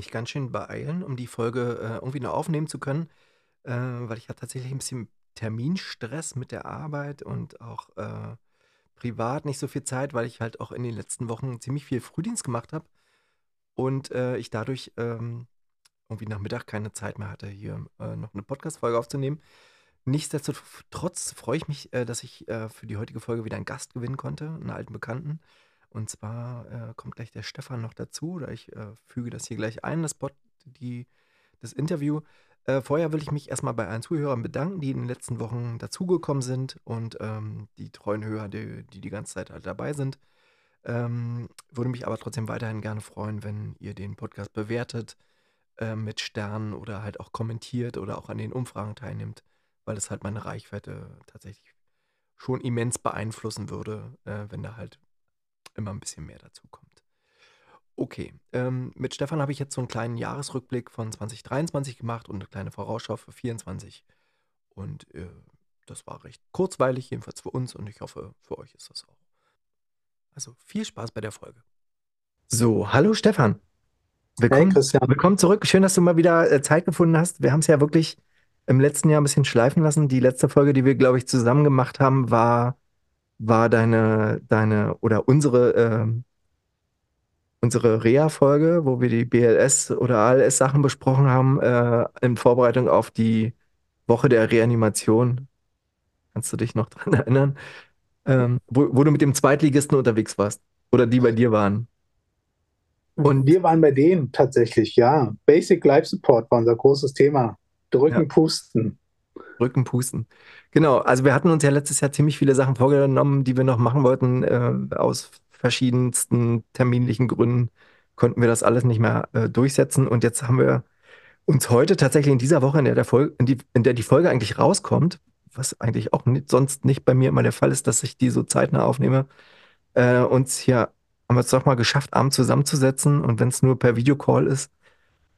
Mich ganz schön beeilen, um die Folge äh, irgendwie noch aufnehmen zu können, äh, weil ich hatte tatsächlich ein bisschen Terminstress mit der Arbeit und auch äh, privat nicht so viel Zeit, weil ich halt auch in den letzten Wochen ziemlich viel Frühdienst gemacht habe und äh, ich dadurch ähm, irgendwie nach Mittag keine Zeit mehr hatte, hier äh, noch eine Podcast-Folge aufzunehmen. Nichtsdestotrotz freue ich mich, äh, dass ich für die heutige Folge wieder einen Gast gewinnen konnte, einen alten Bekannten. Und zwar äh, kommt gleich der Stefan noch dazu, oder ich äh, füge das hier gleich ein, das, Pod, die, das Interview. Äh, vorher will ich mich erstmal bei allen Zuhörern bedanken, die in den letzten Wochen dazugekommen sind und ähm, die treuen Hörer, die, die, die ganze Zeit halt dabei sind. Ähm, würde mich aber trotzdem weiterhin gerne freuen, wenn ihr den Podcast bewertet äh, mit Sternen oder halt auch kommentiert oder auch an den Umfragen teilnimmt, weil es halt meine Reichweite tatsächlich schon immens beeinflussen würde, äh, wenn da halt immer ein bisschen mehr dazu kommt. Okay, ähm, mit Stefan habe ich jetzt so einen kleinen Jahresrückblick von 2023 gemacht und eine kleine Vorausschau für 2024. Und äh, das war recht kurzweilig, jedenfalls für uns und ich hoffe, für euch ist das auch. Also viel Spaß bei der Folge. So, hallo Stefan. Willkommen, hey Christian. willkommen zurück. Schön, dass du mal wieder äh, Zeit gefunden hast. Wir haben es ja wirklich im letzten Jahr ein bisschen schleifen lassen. Die letzte Folge, die wir, glaube ich, zusammen gemacht haben, war war deine, deine oder unsere, äh, unsere Reha-Folge, wo wir die BLS oder ALS-Sachen besprochen haben, äh, in Vorbereitung auf die Woche der Reanimation. Kannst du dich noch dran erinnern? Ähm, wo, wo du mit dem Zweitligisten unterwegs warst oder die bei dir waren. Und wir waren bei denen tatsächlich, ja. Basic Life Support war unser großes Thema. Drücken, ja. pusten. Rücken pusten. Genau, also wir hatten uns ja letztes Jahr ziemlich viele Sachen vorgenommen, die wir noch machen wollten. Äh, aus verschiedensten terminlichen Gründen konnten wir das alles nicht mehr äh, durchsetzen. Und jetzt haben wir uns heute tatsächlich in dieser Woche, in der, der Folge, in, die, in der die Folge eigentlich rauskommt, was eigentlich auch nicht, sonst nicht bei mir immer der Fall ist, dass ich die so zeitnah aufnehme, äh, uns hier haben wir es doch mal geschafft, abends zusammenzusetzen und wenn es nur per Videocall ist,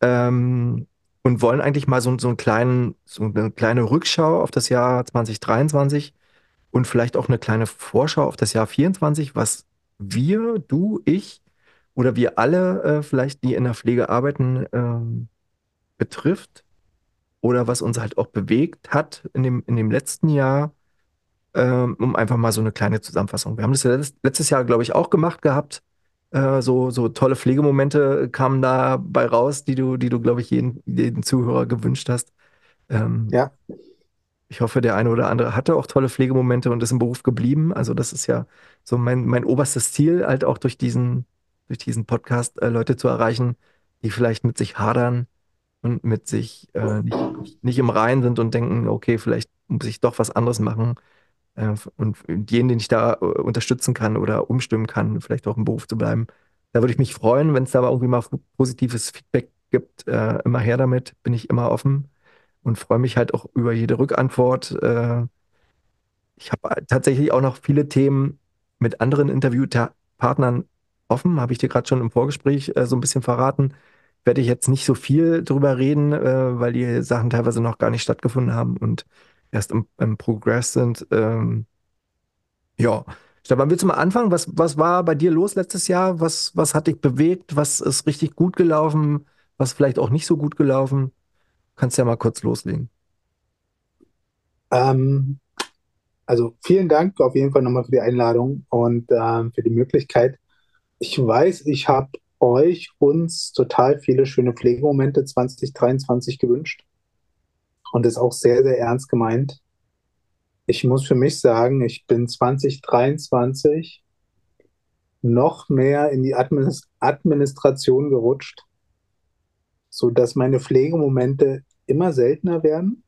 ähm, und wollen eigentlich mal so, so, einen kleinen, so eine kleine Rückschau auf das Jahr 2023 und vielleicht auch eine kleine Vorschau auf das Jahr 2024, was wir, du, ich oder wir alle äh, vielleicht, die in der Pflege arbeiten, ähm, betrifft oder was uns halt auch bewegt hat in dem, in dem letzten Jahr, ähm, um einfach mal so eine kleine Zusammenfassung. Wir haben das letztes Jahr, glaube ich, auch gemacht gehabt äh, so, so tolle Pflegemomente kamen dabei raus, die du, die du, glaube ich, jeden, jeden Zuhörer gewünscht hast. Ähm, ja. Ich hoffe, der eine oder andere hatte auch tolle Pflegemomente und ist im Beruf geblieben. Also, das ist ja so mein, mein oberstes Ziel, halt auch durch diesen, durch diesen Podcast äh, Leute zu erreichen, die vielleicht mit sich hadern und mit sich äh, nicht, nicht im Reinen sind und denken, okay, vielleicht muss ich doch was anderes machen und jeden, den ich da äh, unterstützen kann oder umstimmen kann, vielleicht auch im Beruf zu bleiben. Da würde ich mich freuen, wenn es da irgendwie mal positives Feedback gibt. Äh, immer her damit, bin ich immer offen und freue mich halt auch über jede Rückantwort. Äh, ich habe tatsächlich auch noch viele Themen mit anderen Interviewpartnern offen, habe ich dir gerade schon im Vorgespräch äh, so ein bisschen verraten. Werde ich jetzt nicht so viel drüber reden, äh, weil die Sachen teilweise noch gar nicht stattgefunden haben und erst im, im Progress sind. Ähm, ja, Stefan, willst du mal anfangen? Was, was war bei dir los letztes Jahr? Was, was hat dich bewegt? Was ist richtig gut gelaufen? Was vielleicht auch nicht so gut gelaufen? Kannst ja mal kurz loslegen. Ähm, also vielen Dank auf jeden Fall nochmal für die Einladung und ähm, für die Möglichkeit. Ich weiß, ich habe euch, uns total viele schöne Pflegemomente 2023 gewünscht und ist auch sehr, sehr ernst gemeint. Ich muss für mich sagen, ich bin 2023 noch mehr in die Administ Administration gerutscht, sodass meine Pflegemomente immer seltener werden.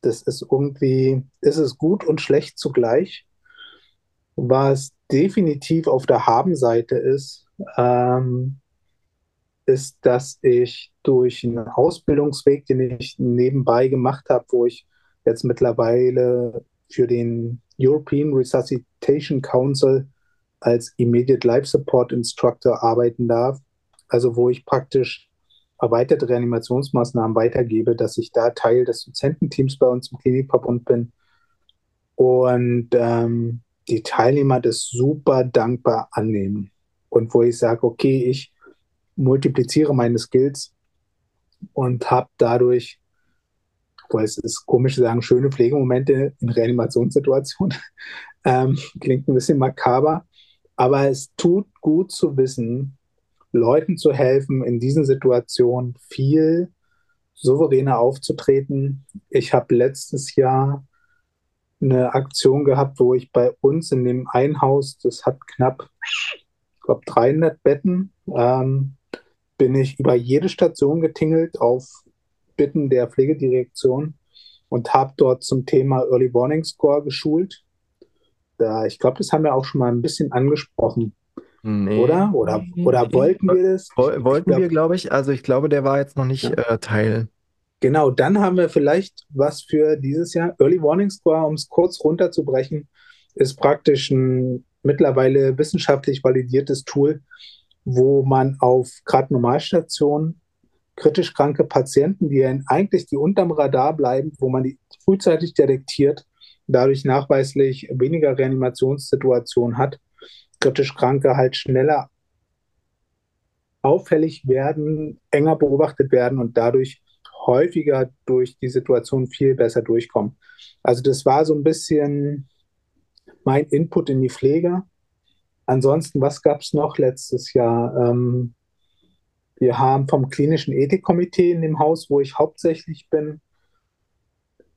Das ist irgendwie, ist es gut und schlecht zugleich. Was definitiv auf der Habenseite ist, ähm, ist, dass ich durch einen Ausbildungsweg, den ich nebenbei gemacht habe, wo ich jetzt mittlerweile für den European Resuscitation Council als Immediate Life Support Instructor arbeiten darf. Also wo ich praktisch erweiterte Reanimationsmaßnahmen weitergebe, dass ich da Teil des Dozententeams bei uns im Klinikverbund bin. Und ähm, die Teilnehmer das super dankbar annehmen. Und wo ich sage, okay, ich multipliziere meine Skills und habe dadurch, weil es ist komisch zu sagen, schöne Pflegemomente in Reanimationssituationen. ähm, klingt ein bisschen makaber, aber es tut gut zu wissen, Leuten zu helfen, in diesen Situationen viel souveräner aufzutreten. Ich habe letztes Jahr eine Aktion gehabt, wo ich bei uns in dem Einhaus, das hat knapp, ich glaube, 300 Betten, ähm, bin ich über jede Station getingelt auf Bitten der Pflegedirektion und habe dort zum Thema Early Warning Score geschult. Da, ich glaube, das haben wir auch schon mal ein bisschen angesprochen. Nee. Oder? Oder, oder wollten wir das? Wollten glaub, wir, glaube ich. Also ich glaube, der war jetzt noch nicht ja. äh, Teil. Genau, dann haben wir vielleicht was für dieses Jahr. Early Warning Score, um es kurz runterzubrechen, ist praktisch ein mittlerweile wissenschaftlich validiertes Tool, wo man auf gerade Normalstationen kritisch kranke Patienten, die eigentlich die unterm Radar bleiben, wo man die frühzeitig detektiert, dadurch nachweislich weniger Reanimationssituationen hat, kritisch Kranke halt schneller auffällig werden, enger beobachtet werden und dadurch häufiger durch die Situation viel besser durchkommen. Also das war so ein bisschen mein Input in die Pflege. Ansonsten, was gab es noch letztes Jahr? Ähm, wir haben vom klinischen Ethikkomitee in dem Haus, wo ich hauptsächlich bin,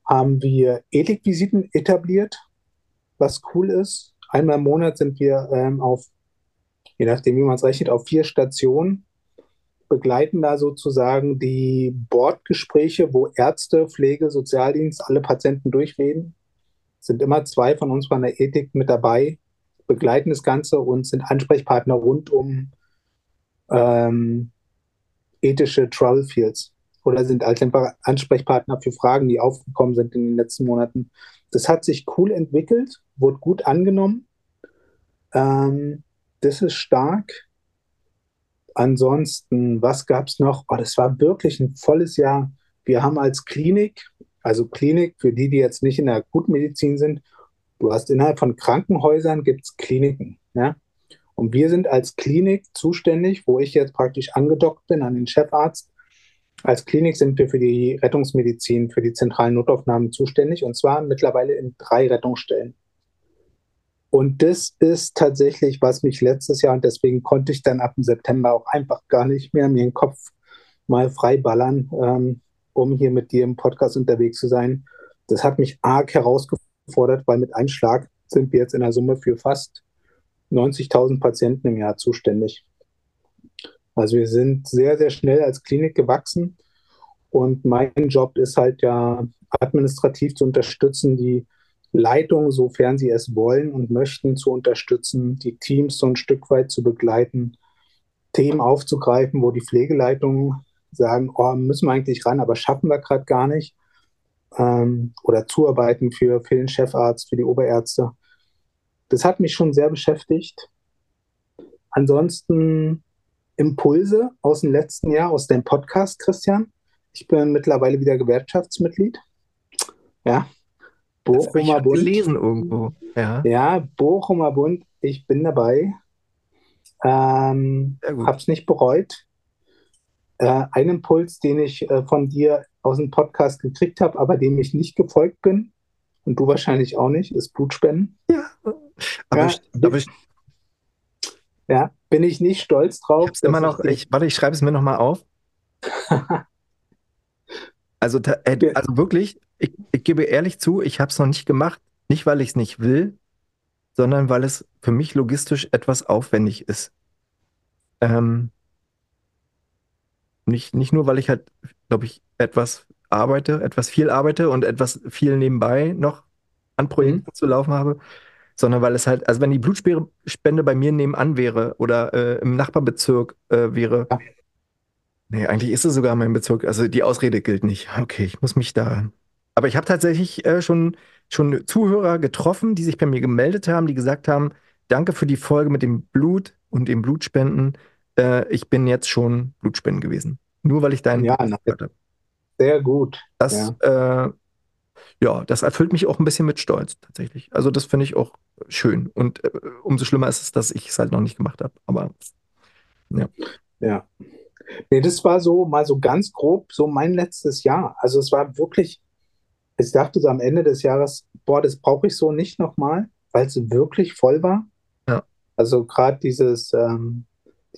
haben wir Ethikvisiten etabliert, was cool ist. Einmal im Monat sind wir ähm, auf, je nachdem, wie man es rechnet, auf vier Stationen begleiten da sozusagen die Bordgespräche, wo Ärzte, Pflege, Sozialdienst, alle Patienten durchreden. Es sind immer zwei von uns von der Ethik mit dabei, begleiten das Ganze und sind Ansprechpartner rund um ähm, ethische Travel Fields oder sind als Ansprechpartner für Fragen, die aufgekommen sind in den letzten Monaten. Das hat sich cool entwickelt, wurde gut angenommen. Ähm, das ist stark. Ansonsten, was gab es noch? Oh, das war wirklich ein volles Jahr. Wir haben als Klinik, also Klinik für die, die jetzt nicht in der Akutmedizin sind, du hast innerhalb von Krankenhäusern gibt es Kliniken. Ja? Und wir sind als Klinik zuständig, wo ich jetzt praktisch angedockt bin an den Chefarzt. Als Klinik sind wir für die Rettungsmedizin, für die zentralen Notaufnahmen zuständig und zwar mittlerweile in drei Rettungsstellen. Und das ist tatsächlich, was mich letztes Jahr, und deswegen konnte ich dann ab dem September auch einfach gar nicht mehr mir den Kopf mal frei ballern, ähm, um hier mit dir im Podcast unterwegs zu sein. Das hat mich arg herausgefordert, weil mit einem Schlag sind wir jetzt in der Summe für fast 90.000 Patienten im Jahr zuständig. Also wir sind sehr, sehr schnell als Klinik gewachsen und mein Job ist halt ja administrativ zu unterstützen, die Leitung, sofern sie es wollen und möchten, zu unterstützen, die Teams so ein Stück weit zu begleiten, Themen aufzugreifen, wo die Pflegeleitungen sagen, oh, müssen wir eigentlich ran, aber schaffen wir gerade gar nicht. Ähm, oder zuarbeiten für, für den Chefarzt, für die Oberärzte. Das hat mich schon sehr beschäftigt. Ansonsten Impulse aus dem letzten Jahr, aus dem Podcast, Christian. Ich bin mittlerweile wieder Gewerkschaftsmitglied. Ja, Bochumer Bund. gelesen irgendwo. Ja, ja Bochumer Bund, ich bin dabei. Ähm, Habe es nicht bereut. Äh, ein Impuls, den ich äh, von dir aus dem Podcast gekriegt habe, aber dem ich nicht gefolgt bin, und du wahrscheinlich auch nicht, ist Blutspenden. Ja, aber, ja, ich, aber ich, ja, bin ich nicht stolz drauf. Ich immer noch, ich, warte, ich schreibe es mir nochmal auf. also, äh, also wirklich, ich, ich gebe ehrlich zu, ich habe es noch nicht gemacht. Nicht, weil ich es nicht will, sondern weil es für mich logistisch etwas aufwendig ist. Ähm, nicht, nicht nur, weil ich halt, glaube ich, etwas arbeite, etwas viel arbeite und etwas viel nebenbei noch an Mhm. Projekten zu laufen habe, sondern weil es halt, also wenn die Blutspende bei mir nebenan wäre oder äh, im Nachbarbezirk äh, wäre, Ja, nee, eigentlich ist es sogar mein Bezirk, also die Ausrede gilt nicht. Okay, ich muss mich da. Aber ich habe tatsächlich äh, schon, schon Zuhörer getroffen, die sich bei mir gemeldet haben, die gesagt haben, danke für die Folge mit dem Blut und dem Blutspenden. Äh, ich bin jetzt schon Blutspenden gewesen. Nur weil ich deinen ja, nice. gehört habe. sehr gut. Das, Ja, äh, ja, das erfüllt mich auch ein bisschen mit Stolz tatsächlich. Also das finde ich auch schön. Und äh, umso schlimmer ist es, dass ich es halt noch nicht gemacht habe. Aber ja, ja. Nee, das war so mal so ganz grob so mein letztes Jahr. Also es war wirklich, ich dachte so am Ende des Jahres, boah, das brauche ich so nicht nochmal, weil es wirklich voll war. ja. Also gerade dieses, ähm,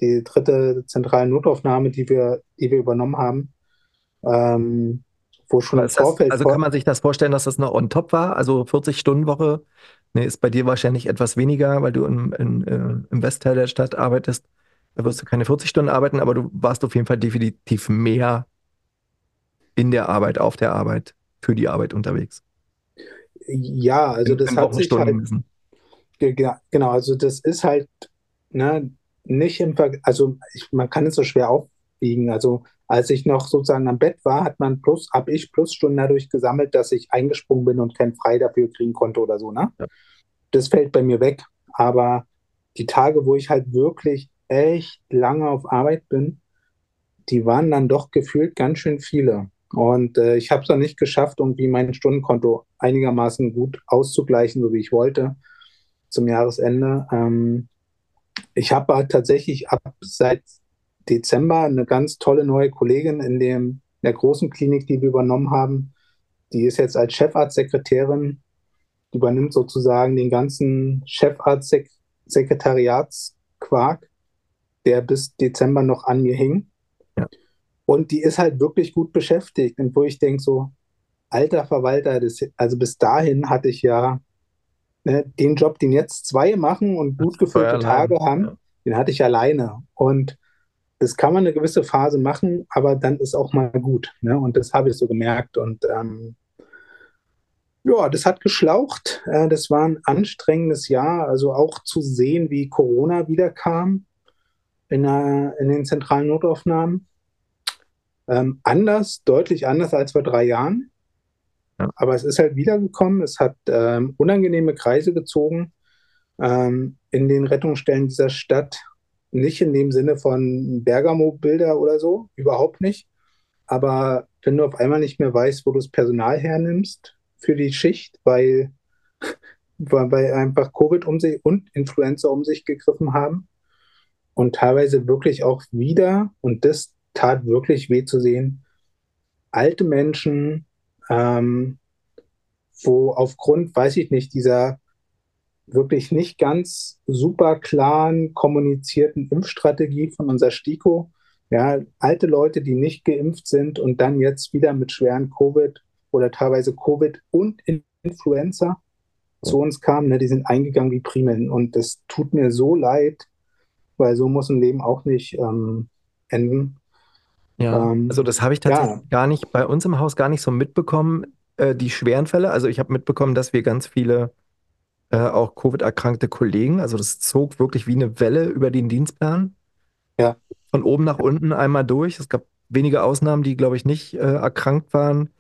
die dritte zentrale Notaufnahme, die wir, die wir übernommen haben, ähm, wo schon im das, Vorfeld also kann man sich das vorstellen, dass das noch on top war? Also 40-Stunden-Woche? Nee, ist bei dir wahrscheinlich etwas weniger, weil du im, in, äh, im Westteil der Stadt arbeitest. Da wirst du keine 40 Stunden arbeiten, aber du warst auf jeden Fall definitiv mehr in der Arbeit, auf der Arbeit, für die Arbeit unterwegs. ja, also In, das in hat sich halt, genau, also das ist halt, ne, nicht im Ver also ich, man kann es so schwer aufwiegen. Also als ich noch sozusagen am Bett war, hat man plus, habe ich Plusstunden dadurch gesammelt, dass ich eingesprungen bin und kein Frei dafür kriegen konnte oder so, ne? Ja. Das fällt bei mir weg. Aber die Tage, wo ich halt wirklich echt lange auf Arbeit bin, die waren dann doch gefühlt ganz schön viele. Und äh, ich habe es dann nicht geschafft, irgendwie mein Stundenkonto einigermaßen gut auszugleichen, so wie ich wollte zum Jahresende. Ähm, ich habe aber tatsächlich ab seit Dezember eine ganz tolle neue Kollegin in dem, in der großen Klinik, die wir übernommen haben. Die ist jetzt als Chefarztsekretärin, die übernimmt sozusagen den ganzen Chefarztsekretariatsquark, der bis Dezember noch an mir hing. Ja. Und die ist halt wirklich gut beschäftigt. Und wo ich denke, so, alter Verwalter, das, also bis dahin hatte ich ja den Job, den jetzt zwei machen und gut gefüllte Tage haben, Ja. den hatte ich alleine. Und das kann man eine gewisse Phase machen, aber dann ist auch mal gut. Ne? Und das habe ich so gemerkt. Und ähm, ja, das hat geschlaucht. Äh, das war ein anstrengendes Jahr. Also auch zu sehen, wie Corona wiederkam in, der, in den zentralen Notaufnahmen. Ähm, anders, deutlich anders als vor drei Jahren. Aber es ist halt wiedergekommen. Es hat ähm, unangenehme Kreise gezogen ähm, in den Rettungsstellen dieser Stadt. Nicht in dem Sinne von Bergamo-Bilder oder so, überhaupt nicht. Aber wenn du auf einmal nicht mehr weißt, wo du das Personal hernimmst für die Schicht, weil, weil, weil einfach Covid um sich und Influenza um sich gegriffen haben und teilweise wirklich auch wieder, und das tat wirklich weh zu sehen, alte Menschen, ähm, wo aufgrund, weiß ich nicht, dieser wirklich nicht ganz super klaren kommunizierten Impfstrategie von unserer STIKO, ja, alte Leute, die nicht geimpft sind und dann jetzt wieder mit schweren Covid oder teilweise Covid und Influenza zu uns kamen, ne, die sind eingegangen wie Primeln. Und das tut mir so leid, weil so muss ein Leben auch nicht ähm, enden. Ja, Ähm, also das habe ich ja, tatsächlich gar nicht bei uns im Haus gar nicht so mitbekommen, äh, die schweren Fälle. Also ich habe mitbekommen, dass wir ganz viele äh, auch Covid-erkrankte Kollegen, also das zog wirklich wie eine Welle über den Dienstplan, ja, von oben nach unten einmal durch. Es gab wenige Ausnahmen, die, glaube ich, nicht äh, erkrankt waren.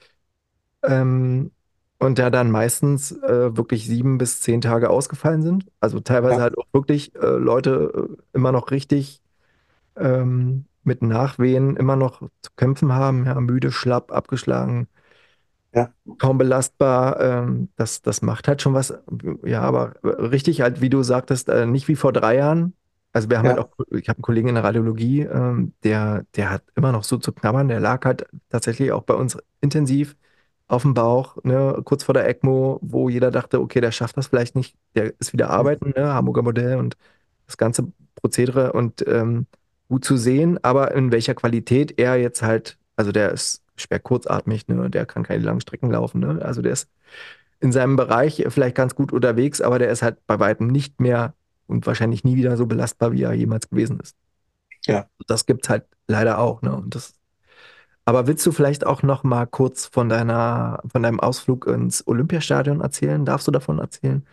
Ähm, und ja, dann meistens äh, wirklich sieben bis zehn Tage ausgefallen sind. Also teilweise ja, halt auch wirklich äh, Leute äh, immer noch richtig ähm, mit Nachwehen immer noch zu kämpfen haben, ja, müde, schlapp, abgeschlagen, ja, kaum belastbar. Ähm, das, das macht halt schon was. Ja, aber richtig halt, wie du sagtest, äh, nicht wie vor drei Jahren. Also wir haben halt ja, auch, ich habe einen Kollegen in der Radiologie, ähm, der, der hat immer noch so zu knabbern. Der lag halt tatsächlich auch bei uns intensiv auf dem Bauch, ne, kurz vor der ECMO, wo jeder dachte, okay, der schafft das vielleicht nicht. Der ist wieder arbeiten, ne, Hamburger Modell und das ganze Prozedere und ähm, gut zu sehen, aber in welcher Qualität er jetzt halt, also der ist schwer kurzatmig, ne, der kann keine langen Strecken laufen, ne, also der ist in seinem Bereich vielleicht ganz gut unterwegs, aber der ist halt bei weitem nicht mehr und wahrscheinlich nie wieder so belastbar, wie er jemals gewesen ist. Ja. Das gibt's halt leider auch, ne? Und das, aber willst du vielleicht auch noch mal kurz von deiner, von deinem Ausflug ins Olympiastadion erzählen? Darfst du davon erzählen?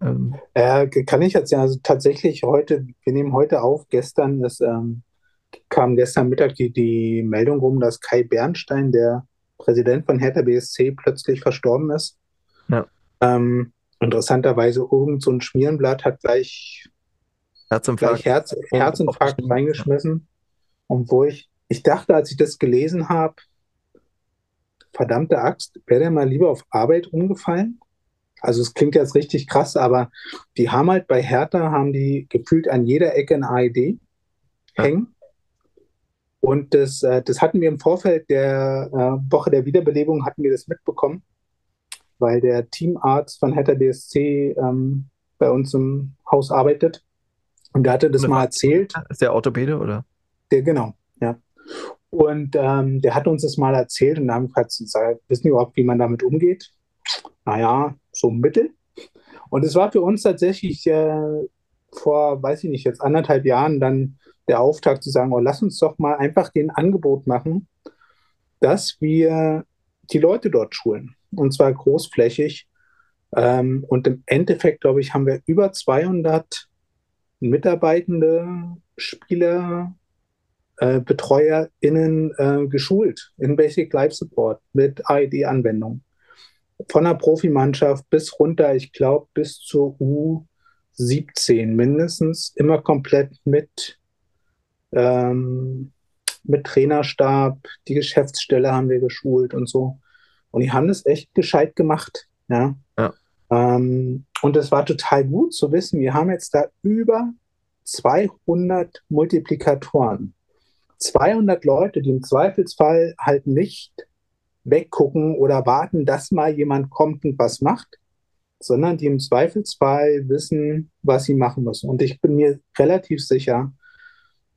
Ähm. Äh, kann ich erzählen? Also tatsächlich heute, wir nehmen heute auf, gestern ist, ähm, kam gestern Mittag die, die Meldung rum, dass Kai Bernstein, der Präsident von Hertha BSC, plötzlich verstorben ist. Ja. Ähm, interessanterweise irgend so ein Schmierenblatt hat gleich Herzinfarkt, gleich Herz, Herzinfarkt reingeschmissen. Und wo ich, ich dachte, als ich das gelesen habe, verdammte Axt, wäre der mal lieber auf Arbeit umgefallen? Also es klingt jetzt richtig krass, aber die haben halt bei Hertha, haben die gefühlt an jeder Ecke ein AED hängen. Und das, äh, das hatten wir im Vorfeld der äh, Woche der Wiederbelebung, hatten wir das mitbekommen, weil der Teamarzt von Hertha BSC ähm, bei uns im Haus arbeitet. Und der hatte das mal erzählt. Ist der Orthopäde, oder? Der, genau, ja. Und ähm, der hat uns das mal erzählt und dann haben wir gesagt, wissen Sie überhaupt, wie man damit umgeht? Naja, so Mittel. Und es war für uns tatsächlich äh, vor, weiß ich nicht, jetzt anderthalb Jahren dann der Auftakt zu sagen, oh, lass uns doch mal einfach den Angebot machen, dass wir die Leute dort schulen. Und zwar großflächig. Ähm, und im Endeffekt, glaube ich, haben wir über 200 Mitarbeitende, Spieler, äh, BetreuerInnen äh, geschult in Basic Life Support mit AED-Anwendung. Von der Profimannschaft bis runter, ich glaube, bis zur U17 mindestens, immer komplett mit, ähm, mit Trainerstab, die Geschäftsstelle haben wir geschult und so. Und die haben das echt gescheit gemacht. Ja. ja. Ähm, und es war total gut zu wissen, wir haben jetzt da über 200 Multiplikatoren. 200 Leute, die im Zweifelsfall halt nicht weggucken oder warten, dass mal jemand kommt und was macht, sondern die im Zweifelsfall wissen, was sie machen müssen. Und ich bin mir relativ sicher,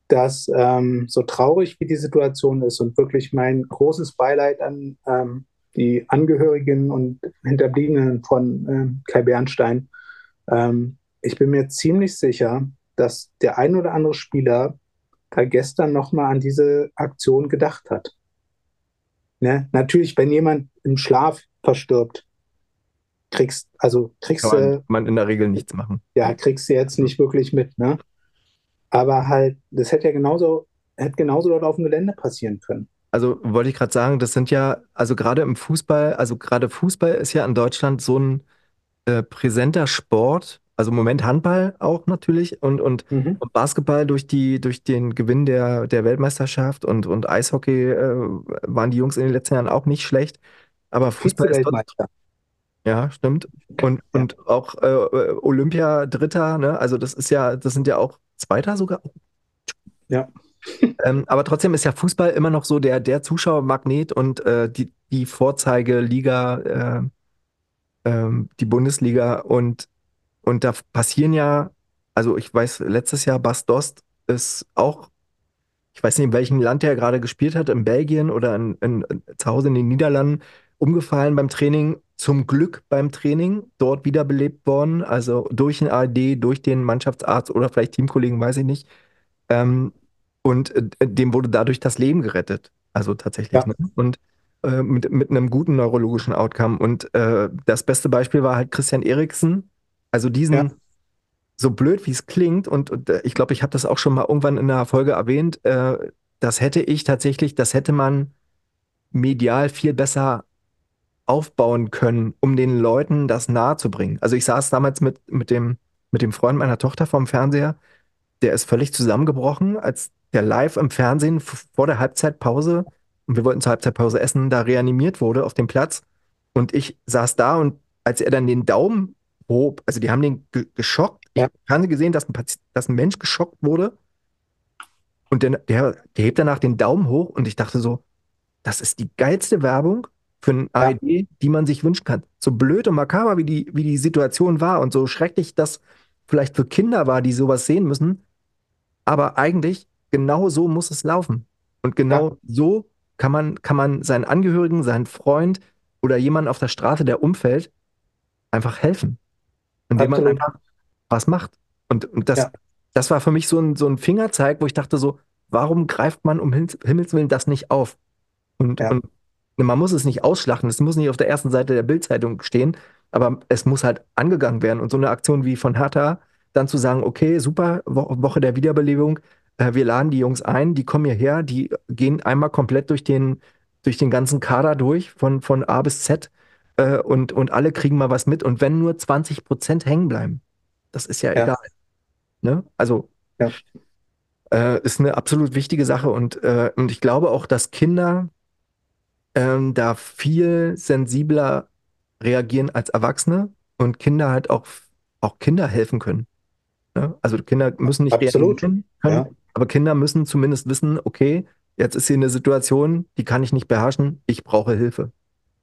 dass ähm, so traurig wie die Situation ist und wirklich mein großes Beileid an ähm, die Angehörigen und Hinterbliebenen von äh, Kai Bernstein. Ähm, ich bin mir ziemlich sicher, dass der ein oder andere Spieler da gestern nochmal an diese Aktion gedacht hat. Ne? Natürlich, wenn jemand im Schlaf verstirbt, kriegst, also kriegst Kann man, man in der Regel nichts machen. Ja, kriegst du jetzt nicht wirklich mit, ne? Aber halt, das hätte ja genauso, hätte genauso dort auf dem Gelände passieren können. Also wollte ich gerade sagen, das sind ja, also gerade im Fußball, also gerade Fußball ist ja in Deutschland so ein äh, präsenter Sport, also im Moment Handball auch natürlich und, und, mhm. und, Basketball durch, die, durch den Gewinn der, der Weltmeisterschaft und, und Eishockey äh, waren die Jungs in den letzten Jahren auch nicht schlecht. Aber Fußball ist dort, ja, stimmt. Und, ja. und auch äh, Olympia Dritter, ne? Also das ist ja, das sind ja auch Zweiter sogar. Ja ähm, aber trotzdem ist ja Fußball immer noch so der, der Zuschauermagnet und äh, die, die Vorzeigeliga, äh, ähm, die Bundesliga. Und, und da passieren ja, also ich weiß, letztes Jahr Bas Dost ist auch, ich weiß nicht, in welchem Land er gerade gespielt hat, in Belgien oder in, in, zu Hause in den Niederlanden, umgefallen beim Training. Zum Glück beim Training, dort wiederbelebt worden, also durch den ARD, durch den Mannschaftsarzt oder vielleicht Teamkollegen, weiß ich nicht. Ähm, und äh, dem wurde dadurch das Leben gerettet. Also tatsächlich. Ja. Ne? Und äh, mit, mit einem guten neurologischen Outcome. Und äh, das beste Beispiel war halt Christian Eriksen. Also diesen, ja. so blöd wie es klingt, und, und äh, ich glaube, ich habe das auch schon mal irgendwann in einer Folge erwähnt, äh, das hätte ich tatsächlich, das hätte man medial viel besser aufbauen können, um den Leuten das nahe zu bringen. Also ich saß damals mit, mit, dem, mit dem Freund meiner Tochter vom Fernseher, der ist völlig zusammengebrochen, als der live im Fernsehen vor der Halbzeitpause, und wir wollten zur Halbzeitpause essen, da reanimiert wurde auf dem Platz. Und ich saß da und als er dann den Daumen hob, also die haben den ge geschockt, ja. ich habe gesehen, dass ein, dass ein Mensch geschockt wurde. Und der, der, der hebt danach den Daumen hoch und ich dachte so, das ist die geilste Werbung für ein ja. ARD, die man sich wünschen kann. So blöd und makaber, wie die, wie die Situation war und so schrecklich das vielleicht für Kinder war, die sowas sehen müssen. Aber eigentlich genau so muss es laufen. Und genau ja. so kann man, kann man seinen Angehörigen, seinen Freund oder jemanden auf der Straße, der umfällt, einfach helfen, indem man absolut. einfach was macht. Und, und das, Ja, das war für mich so ein, so ein Fingerzeig, wo ich dachte so, warum greift man um Himmels Willen das nicht auf? Und, ja, und man muss es nicht ausschlachten, es muss nicht auf der ersten Seite der Bildzeitung stehen, aber es muss halt angegangen werden. Und so eine Aktion wie von Hertha, dann zu sagen, okay, super, Wo Woche der Wiederbelebung, äh, wir laden die Jungs ein, die kommen hierher, die gehen einmal komplett durch den, durch den ganzen Kader durch, von, von A bis Z, äh, und, und alle kriegen mal was mit. Und wenn nur 20 Prozent hängen bleiben, das ist ja ja, egal. Ne? Also ja, äh, ist eine absolut wichtige Sache. Und, äh, und ich glaube auch, dass Kinder ähm, da viel sensibler reagieren als Erwachsene und Kinder halt auch, auch Kinder helfen können. Ne? Also Kinder müssen nicht absolut. reagieren Ja, können, aber Kinder müssen zumindest wissen, okay, jetzt ist hier eine Situation, die kann ich nicht beherrschen, ich brauche Hilfe.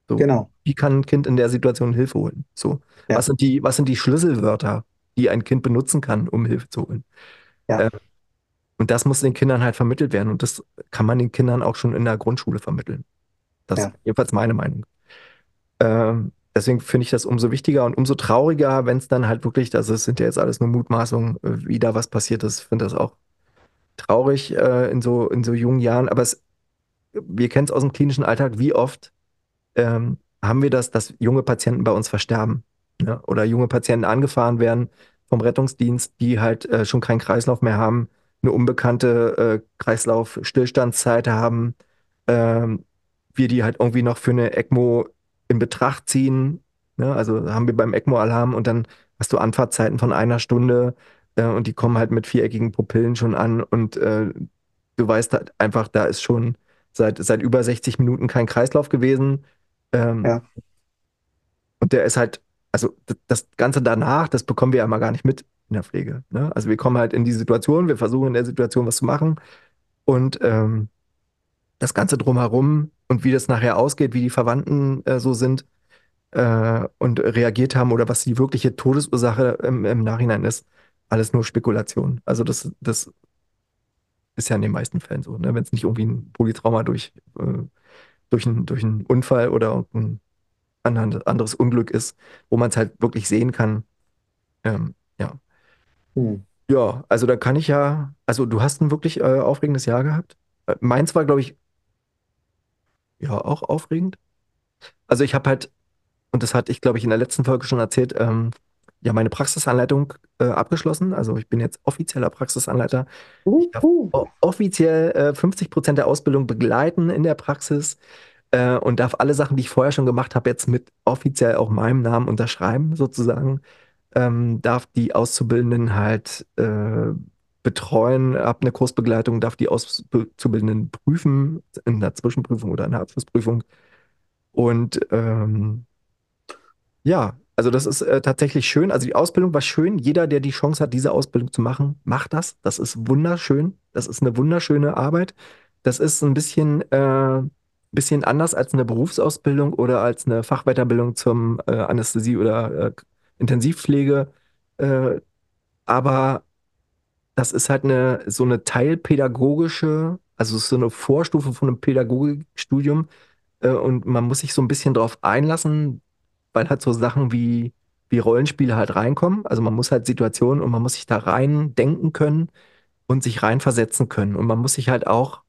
So, genau. wie kann ein Kind in der Situation Hilfe holen? So, was Ja, sind die, was sind die Schlüsselwörter, die ein Kind benutzen kann, um Hilfe zu holen? ja, Äh, und das muss den Kindern halt vermittelt werden und das kann man den Kindern auch schon in der Grundschule vermitteln. Das ist ja, jedenfalls meine Meinung. Ähm, deswegen finde ich das umso wichtiger und umso trauriger, wenn es dann halt wirklich, also es sind ja jetzt alles nur Mutmaßungen, äh, wie da was passiert ist. Ich finde das auch traurig äh, in so, in so jungen Jahren, aber es, wir kennen es aus dem klinischen Alltag, wie oft ähm, haben wir das, dass junge Patienten bei uns versterben, ne? Oder junge Patienten angefahren werden vom Rettungsdienst, die halt äh, schon keinen Kreislauf mehr haben, eine unbekannte äh, Kreislaufstillstandszeit haben, ähm, wir die halt irgendwie noch für eine ECMO in Betracht ziehen. Ne? Also haben wir beim ECMO-Alarm und dann hast du Anfahrtzeiten von einer Stunde äh, und die kommen halt mit viereckigen Pupillen schon an und äh, du weißt halt einfach, da ist schon seit, seit über 60 Minuten kein Kreislauf gewesen. Ähm, ja, und der ist halt, also das Ganze danach, das bekommen wir ja mal gar nicht mit in der Pflege. Ne? Also wir kommen halt in die Situation, wir versuchen in der Situation was zu machen und ähm, das Ganze drumherum und wie das nachher ausgeht, wie die Verwandten äh, so sind äh, und reagiert haben oder was die wirkliche Todesursache im, im Nachhinein ist, alles nur Spekulation. Also das, das ist ja in den meisten Fällen so, ne? Wenn es nicht irgendwie ein Polytrauma durch, äh, durch, ein, durch einen Unfall oder ein anderes Unglück ist, wo man es halt wirklich sehen kann. Ähm, ja. hm. Ja, also da kann ich ja, also du hast ein wirklich äh, aufregendes Jahr gehabt. Äh, meins war, glaube ich, ja, auch aufregend. Also ich habe halt, und das hatte ich, glaube ich, in der letzten Folge schon erzählt, ähm, ja, meine Praxisanleitung äh, abgeschlossen. Also ich bin jetzt offizieller Praxisanleiter. Ich darf offiziell äh, 50 Prozent der Ausbildung begleiten in der Praxis äh, und darf alle Sachen, die ich vorher schon gemacht habe, jetzt mit offiziell auch meinem Namen unterschreiben, sozusagen. Ähm, darf die Auszubildenden halt äh, betreuen, ab eine Kursbegleitung, darf die Auszubildenden prüfen in der Zwischenprüfung oder in der Abschlussprüfung. Und ähm, ja, also das ist äh, tatsächlich schön. Also die Ausbildung war schön. Jeder, der die Chance hat, diese Ausbildung zu machen, macht das. Das ist wunderschön. Das ist eine wunderschöne Arbeit. Das ist ein bisschen, äh, bisschen anders als eine Berufsausbildung oder als eine Fachweiterbildung zum äh, Anästhesie oder äh, Intensivpflege. Äh, aber das ist halt eine so eine teilpädagogische, also so eine Vorstufe von einem Pädagogikstudium. Äh, und man muss sich so ein bisschen drauf einlassen, weil halt so Sachen wie, wie Rollenspiele halt reinkommen. Also man muss halt Situationen und man muss sich da rein denken können und sich reinversetzen können. Und man muss sich halt auch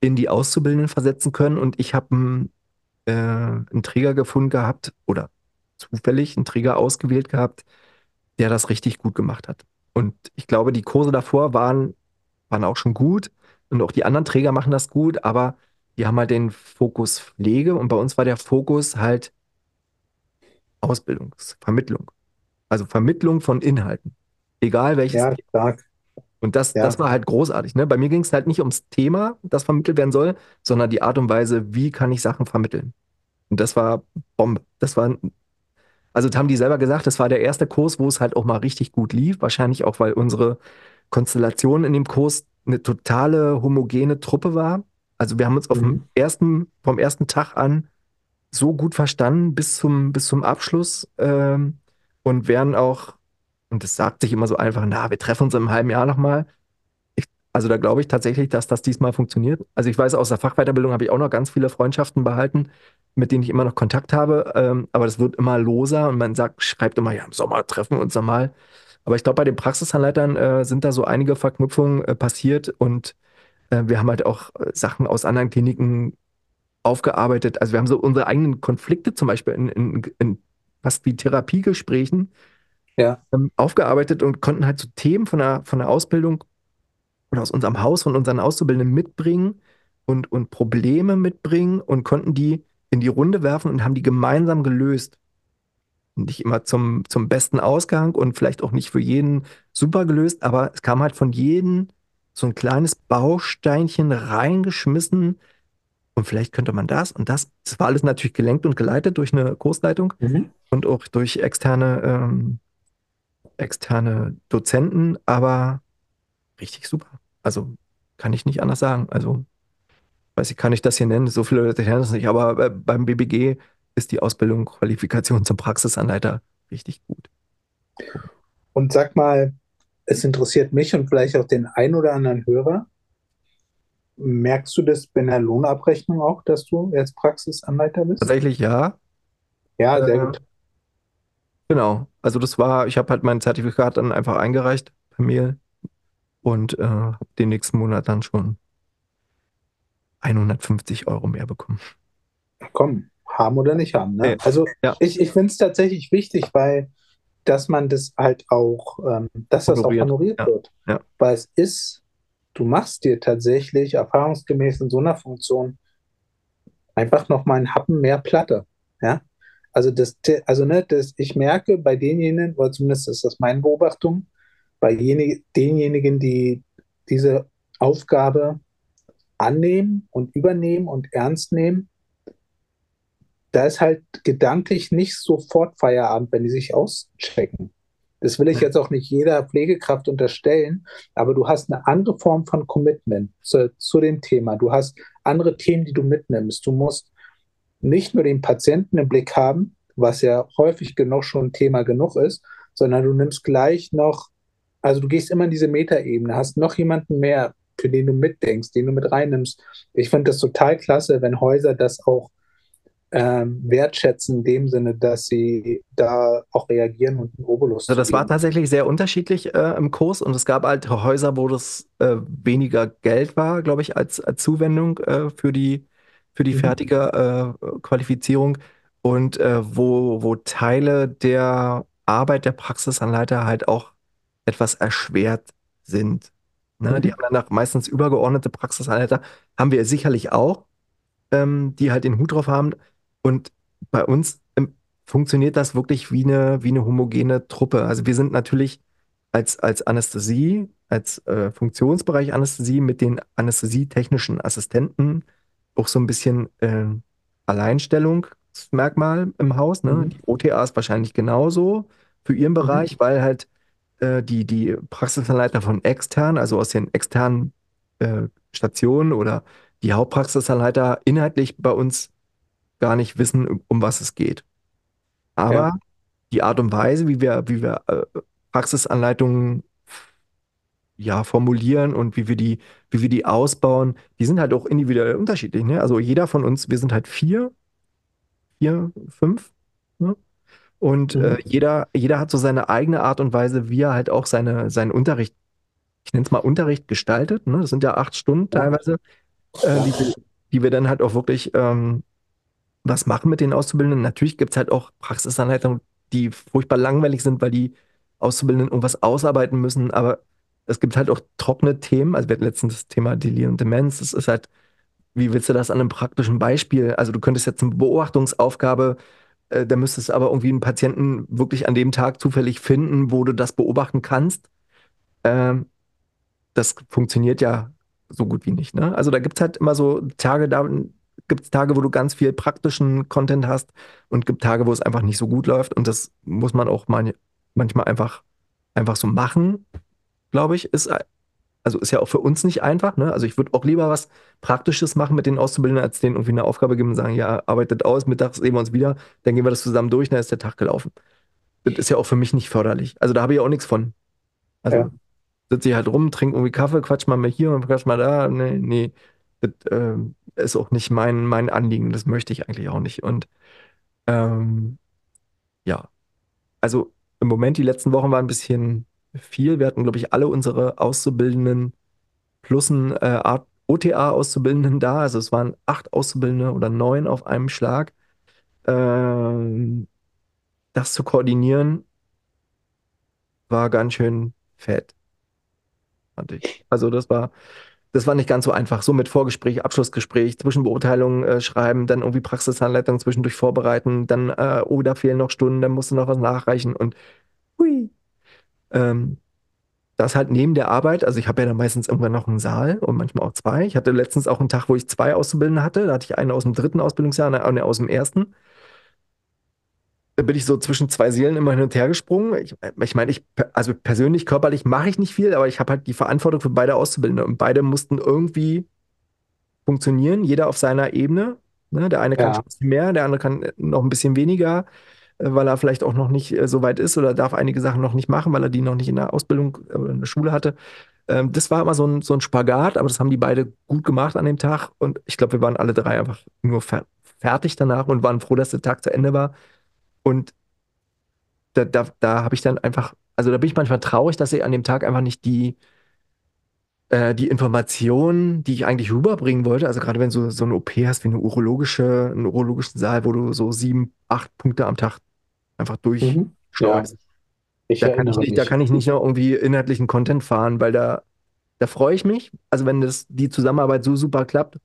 in die Auszubildenden versetzen können. Und ich habe einen, äh, Träger gefunden gehabt oder zufällig einen Träger ausgewählt gehabt, der das richtig gut gemacht hat. Und ich glaube, die Kurse davor waren, waren auch schon gut und auch die anderen Träger machen das gut, aber die haben halt den Fokus Pflege und bei uns war der Fokus halt Ausbildungsvermittlung. Also Vermittlung von Inhalten. Egal welches Ja, stark. Und das, das Ja, war halt großartig. Ne? Bei mir ging es halt nicht ums Thema, das vermittelt werden soll, sondern die Art und Weise, wie kann ich Sachen vermitteln. Und das war Bombe. Das war, also das haben die selber gesagt, das war der erste Kurs, wo es halt auch mal richtig gut lief. Wahrscheinlich auch, weil unsere Konstellation in dem Kurs eine totale homogene Truppe war. Also wir haben uns auf dem mhm. ersten, vom ersten Tag an so gut verstanden bis zum, bis zum Abschluss ähm, und werden auch, und das sagt sich immer so einfach, na, wir treffen uns im halben Jahr nochmal. Also da glaube ich tatsächlich, dass das diesmal funktioniert. Also ich weiß, aus der Fachweiterbildung habe ich auch noch ganz viele Freundschaften behalten, mit denen ich immer noch Kontakt habe. Ähm, aber das wird immer loser und man sagt, schreibt immer, ja, im Sommer treffen wir uns nochmal. Aber ich glaube, bei den Praxisanleitern äh, sind da so einige Verknüpfungen äh, passiert und äh, wir haben halt auch äh, Sachen aus anderen Kliniken aufgearbeitet. Also wir haben so unsere eigenen Konflikte zum Beispiel in, in, in fast wie Therapiegesprächen Ja. ähm, aufgearbeitet und konnten halt so Themen von der, von der Ausbildung oder aus unserem Haus, von unseren Auszubildenden mitbringen und, und Probleme mitbringen und konnten die in die Runde werfen und haben die gemeinsam gelöst. Nicht immer zum, zum besten Ausgang und vielleicht auch nicht für jeden super gelöst, aber es kam halt von jedem so ein kleines Bausteinchen reingeschmissen und vielleicht könnte man das und das. Das war alles natürlich gelenkt und geleitet durch eine Kursleitung Mhm. und auch durch externe, ähm, externe Dozenten, aber richtig super. Also kann ich nicht anders sagen. Also weiß ich, kann ich das hier nennen? So viele Leute kennen das nicht, aber äh, beim BBG ist die Ausbildung Qualifikation zum Praxisanleiter richtig gut. Und sag mal, es interessiert mich und vielleicht auch den ein oder anderen Hörer. Merkst du das bei der Lohnabrechnung auch, dass du jetzt Praxisanleiter bist? Tatsächlich ja. Ja, sehr Äh, gut. Genau. Also das war, ich habe halt mein Zertifikat dann einfach eingereicht per Mail und äh, habe den nächsten Monat dann schon 150 Euro mehr bekommen. Komm, haben oder nicht haben, ne? Nee. Also Ja. ich, ich finde es tatsächlich wichtig, weil dass man das halt auch, ähm, dass das auch Honoriert. honoriert Ja. wird. Ja. Weil es ist, du machst dir tatsächlich erfahrungsgemäß in so einer Funktion einfach noch mal einen Happen mehr Platte. Ja? Also das, also ne, das, ich merke bei denjenigen, oder zumindest ist das meine Beobachtung, bei jenig- denjenigen, die diese Aufgabe annehmen und übernehmen und ernst nehmen, da ist halt gedanklich nicht sofort Feierabend, wenn die sich auschecken. Das will ich jetzt auch nicht jeder Pflegekraft unterstellen, aber du hast eine andere Form von Commitment zu, zu dem Thema. Du hast andere Themen, die du mitnimmst. Du musst nicht nur den Patienten im Blick haben, was ja häufig genug schon Thema genug ist, sondern du nimmst gleich noch, also du gehst immer in diese Metaebene, hast noch jemanden mehr, für den du mitdenkst, den du mit reinnimmst. Ich finde das total klasse, wenn Häuser das auch ähm, wertschätzen in dem Sinne, dass sie da auch reagieren und einen Obolus Also das war tatsächlich sehr unterschiedlich äh, im Kurs und es gab halt Häuser, wo das äh, weniger Geld war, glaube ich, als, als Zuwendung äh, für die, für die Mhm. fertige äh, Qualifizierung und äh, wo, wo Teile der Arbeit der Praxisanleiter halt auch etwas erschwert sind. Ne? Die Mhm. haben dann meistens übergeordnete Praxisanleiter, haben wir sicherlich auch, ähm, die halt den Hut drauf haben. Und bei uns ähm, funktioniert das wirklich wie eine, wie eine homogene Truppe. Also wir sind natürlich als, als Anästhesie, als äh, Funktionsbereich Anästhesie mit den anästhesietechnischen Assistenten auch so ein bisschen äh, Alleinstellungsmerkmal im Haus. Ne? Mhm. Die OTA ist wahrscheinlich genauso für ihren Bereich, weil halt äh, die, die Praxisanleiter von extern, also aus den externen äh, Stationen oder die Hauptpraxisanleiter inhaltlich bei uns gar nicht wissen, um, was es geht. Aber Ja. die Art und Weise, wie wir, wie wir äh, Praxisanleitungen ja, formulieren und wie wir die, wie wir die ausbauen, die sind halt auch individuell unterschiedlich. Ne? Also jeder von uns, wir sind halt vier, vier, fünf. Ne? Und Mhm. äh, jeder, jeder hat so seine eigene Art und Weise, wie er halt auch seine, seinen Unterricht, ich nenne es mal Unterricht gestaltet. Ne? Das sind ja acht Stunden teilweise, äh, die, wir- die wir dann halt auch wirklich ähm, was machen mit den Auszubildenden. Natürlich gibt es halt auch Praxisanleitungen, die furchtbar langweilig sind, weil die Auszubildenden irgendwas ausarbeiten müssen. Aber es gibt halt auch trockene Themen. Also wir hatten letztens das Thema Delir und Demenz. Das ist halt, wie willst du das an einem praktischen Beispiel? Also du könntest jetzt eine Beobachtungsaufgabe, äh, da müsstest du aber irgendwie einen Patienten wirklich an dem Tag zufällig finden, wo du das beobachten kannst. Ähm, das funktioniert ja so gut wie nicht. Ne? Also da gibt es halt immer so Tage, da gibt es Tage, wo du ganz viel praktischen Content hast und gibt Tage, wo es einfach nicht so gut läuft. Und das muss man auch man, manchmal einfach, einfach so machen, glaube ich. Ist, also ist ja auch für uns nicht einfach. Ne? Also ich würde auch lieber was Praktisches machen mit den Auszubildenden, als denen irgendwie eine Aufgabe geben und sagen, ja, arbeitet aus, mittags sehen wir uns wieder, dann gehen wir das zusammen durch, dann ist der Tag gelaufen. Das ist ja auch für mich nicht förderlich. Also da habe ich auch nichts von. Also Ja. sitze ich halt rum, trinke irgendwie Kaffee, quatsch mal mal hier und quatsch mal da. Nee, nee, das ähm, ist auch nicht mein, mein Anliegen, das möchte ich eigentlich auch nicht. Und ähm, ja, also im Moment, die letzten Wochen waren ein bisschen viel. Wir hatten, glaube ich, alle unsere Auszubildenden plus ein äh, OTA-Auszubildenden da. Also es waren acht Auszubildende oder neun auf einem Schlag. Ähm, das zu koordinieren war ganz schön fett, fand ich. Also das war, das war nicht ganz so einfach. So mit Vorgespräch, Abschlussgespräch, Zwischenbeurteilung äh, schreiben, dann irgendwie Praxisanleitung zwischendurch vorbereiten, dann, äh, oh, da fehlen noch Stunden, dann musst du noch was nachreichen und hui. Ähm, das halt neben der Arbeit, also ich habe ja dann meistens irgendwann noch einen Saal und manchmal auch zwei. Ich hatte letztens auch einen Tag, wo ich zwei Auszubildende hatte. Da hatte ich einen aus dem dritten Ausbildungsjahr und einen aus dem ersten. Da bin ich so zwischen zwei Seelen immer hin und her gesprungen. Ich, ich meine, ich, also persönlich, körperlich mache ich nicht viel, aber ich habe halt die Verantwortung für beide Auszubildende und beide mussten irgendwie funktionieren, jeder auf seiner Ebene. Ne? Der eine kann schon Ja. ein bisschen mehr, der andere kann noch ein bisschen weniger, äh, weil er vielleicht auch noch nicht äh, so weit ist oder darf einige Sachen noch nicht machen, weil er die noch nicht in der Ausbildung äh, oder in der Schule hatte. Ähm, das war immer so ein, so ein Spagat, aber das haben die beide gut gemacht an dem Tag und ich glaube, wir waren alle drei einfach nur fer fertig danach und waren froh, dass der Tag zu Ende war. Und da, da, da habe ich dann einfach, also da bin ich manchmal traurig, dass ich an dem Tag einfach nicht die, äh, die Informationen, die ich eigentlich rüberbringen wollte, also gerade wenn du so eine OP hast wie eine urologische, einen urologischen Saal, wo du so sieben, acht Punkte am Tag einfach Mhm. Ja, Da kann ich nicht, da kann ich nicht noch irgendwie inhaltlichen Content fahren, weil da, da freue ich mich. Also wenn das, die Zusammenarbeit so super klappt,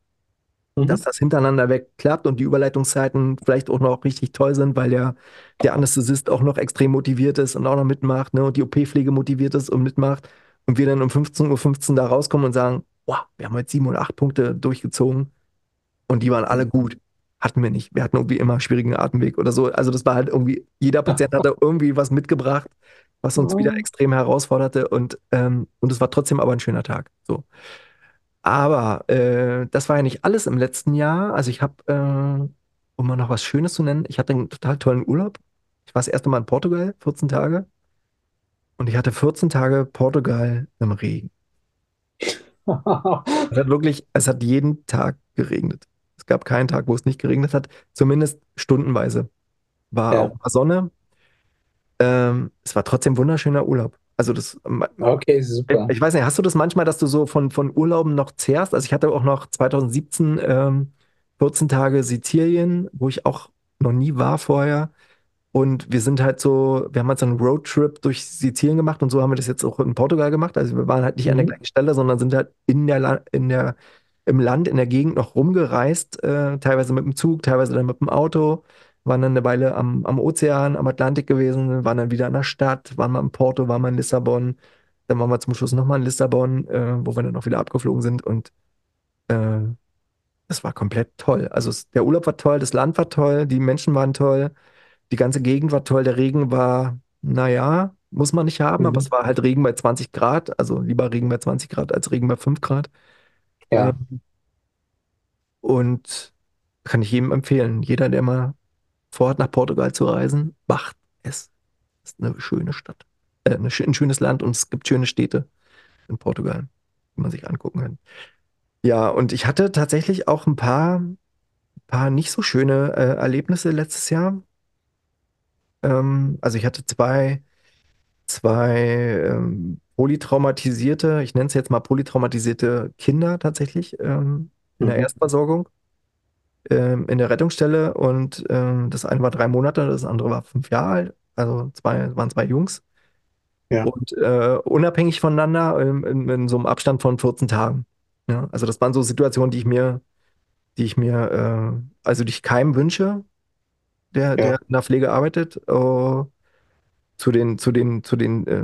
dass Mhm. das hintereinander weg klappt und die Überleitungszeiten vielleicht auch noch richtig toll sind, weil der, der Anästhesist auch noch extrem motiviert ist und auch noch mitmacht, ne, und die OP-Pflege motiviert ist und mitmacht und wir dann um 15.15 Uhr fünfzehn da rauskommen und sagen, wow, wir haben heute sieben oder acht Punkte durchgezogen und die waren alle gut. Hatten wir nicht. Wir hatten irgendwie immer schwierigen Atemweg oder so. Also das war halt irgendwie, jeder Patient hatte irgendwie was mitgebracht, was uns wieder Mhm. extrem herausforderte und, ähm, und es war trotzdem aber ein schöner Tag. So. Aber äh, das war ja nicht alles im letzten Jahr. Also ich habe, äh, um mal noch was Schönes zu nennen, ich hatte einen total tollen Urlaub. Ich war das erste Mal in Portugal, 14 Tage. Und ich hatte 14 Tage Portugal im Regen. Es hat wirklich, es hat jeden Tag geregnet. Es gab keinen Tag, wo es nicht geregnet hat. Zumindest stundenweise. War auch Ja, mal Sonne. Ähm, es war trotzdem wunderschöner Urlaub. Also das, okay, super. Ich weiß nicht, hast du das manchmal, dass du so von, von Urlauben noch zehrst? Also ich hatte auch noch 2017 ähm, 14 Tage Sizilien, wo ich auch noch nie war vorher. Und wir sind halt so, wir haben halt so einen Roadtrip durch Sizilien gemacht und so haben wir das jetzt auch in Portugal gemacht. Also wir waren halt nicht an der Mhm. gleichen Stelle, sondern sind halt in der, La in der, im Land, in der Gegend noch rumgereist, äh, teilweise mit dem Zug, teilweise dann mit dem Auto, waren dann eine Weile am, am Ozean, am Atlantik gewesen, waren dann wieder in der Stadt, waren mal in Porto, waren mal in Lissabon. Dann waren wir zum Schluss nochmal in Lissabon, äh, wo wir dann auch wieder abgeflogen sind und äh, das war komplett toll. Also es, der Urlaub war toll, das Land war toll, die Menschen waren toll. Die ganze Gegend war toll. Der Regen war, naja, muss man nicht haben, aber Mhm. es war halt Regen bei 20 Grad. Also lieber Regen bei 20 Grad als Regen bei 5 Grad. Ja. Ähm, und kann ich jedem empfehlen. Jeder, der mal vorhat, nach Portugal zu reisen, macht es. Es ist eine schöne Stadt. Äh, ein schönes Land und es gibt schöne Städte in Portugal, die man sich angucken kann. Ja, und ich hatte tatsächlich auch ein paar, paar nicht so schöne äh, Erlebnisse letztes Jahr. Ähm, also ich hatte zwei. zwei ähm, polytraumatisierte, ich nenne es jetzt mal polytraumatisierte Kinder tatsächlich ähm, in der Mhm. Erstversorgung, ähm, in der Rettungsstelle und ähm, das eine war drei Monate, das andere war fünf Jahre alt, also zwei, waren zwei Jungs Ja. und äh, unabhängig voneinander ähm, in, in so einem Abstand von 14 Tagen. Ja, also das waren so Situationen, die ich mir, die ich mir, äh, also die ich keinem wünsche, der, der Ja. in der Pflege arbeitet, äh, zu den, zu den, zu den äh,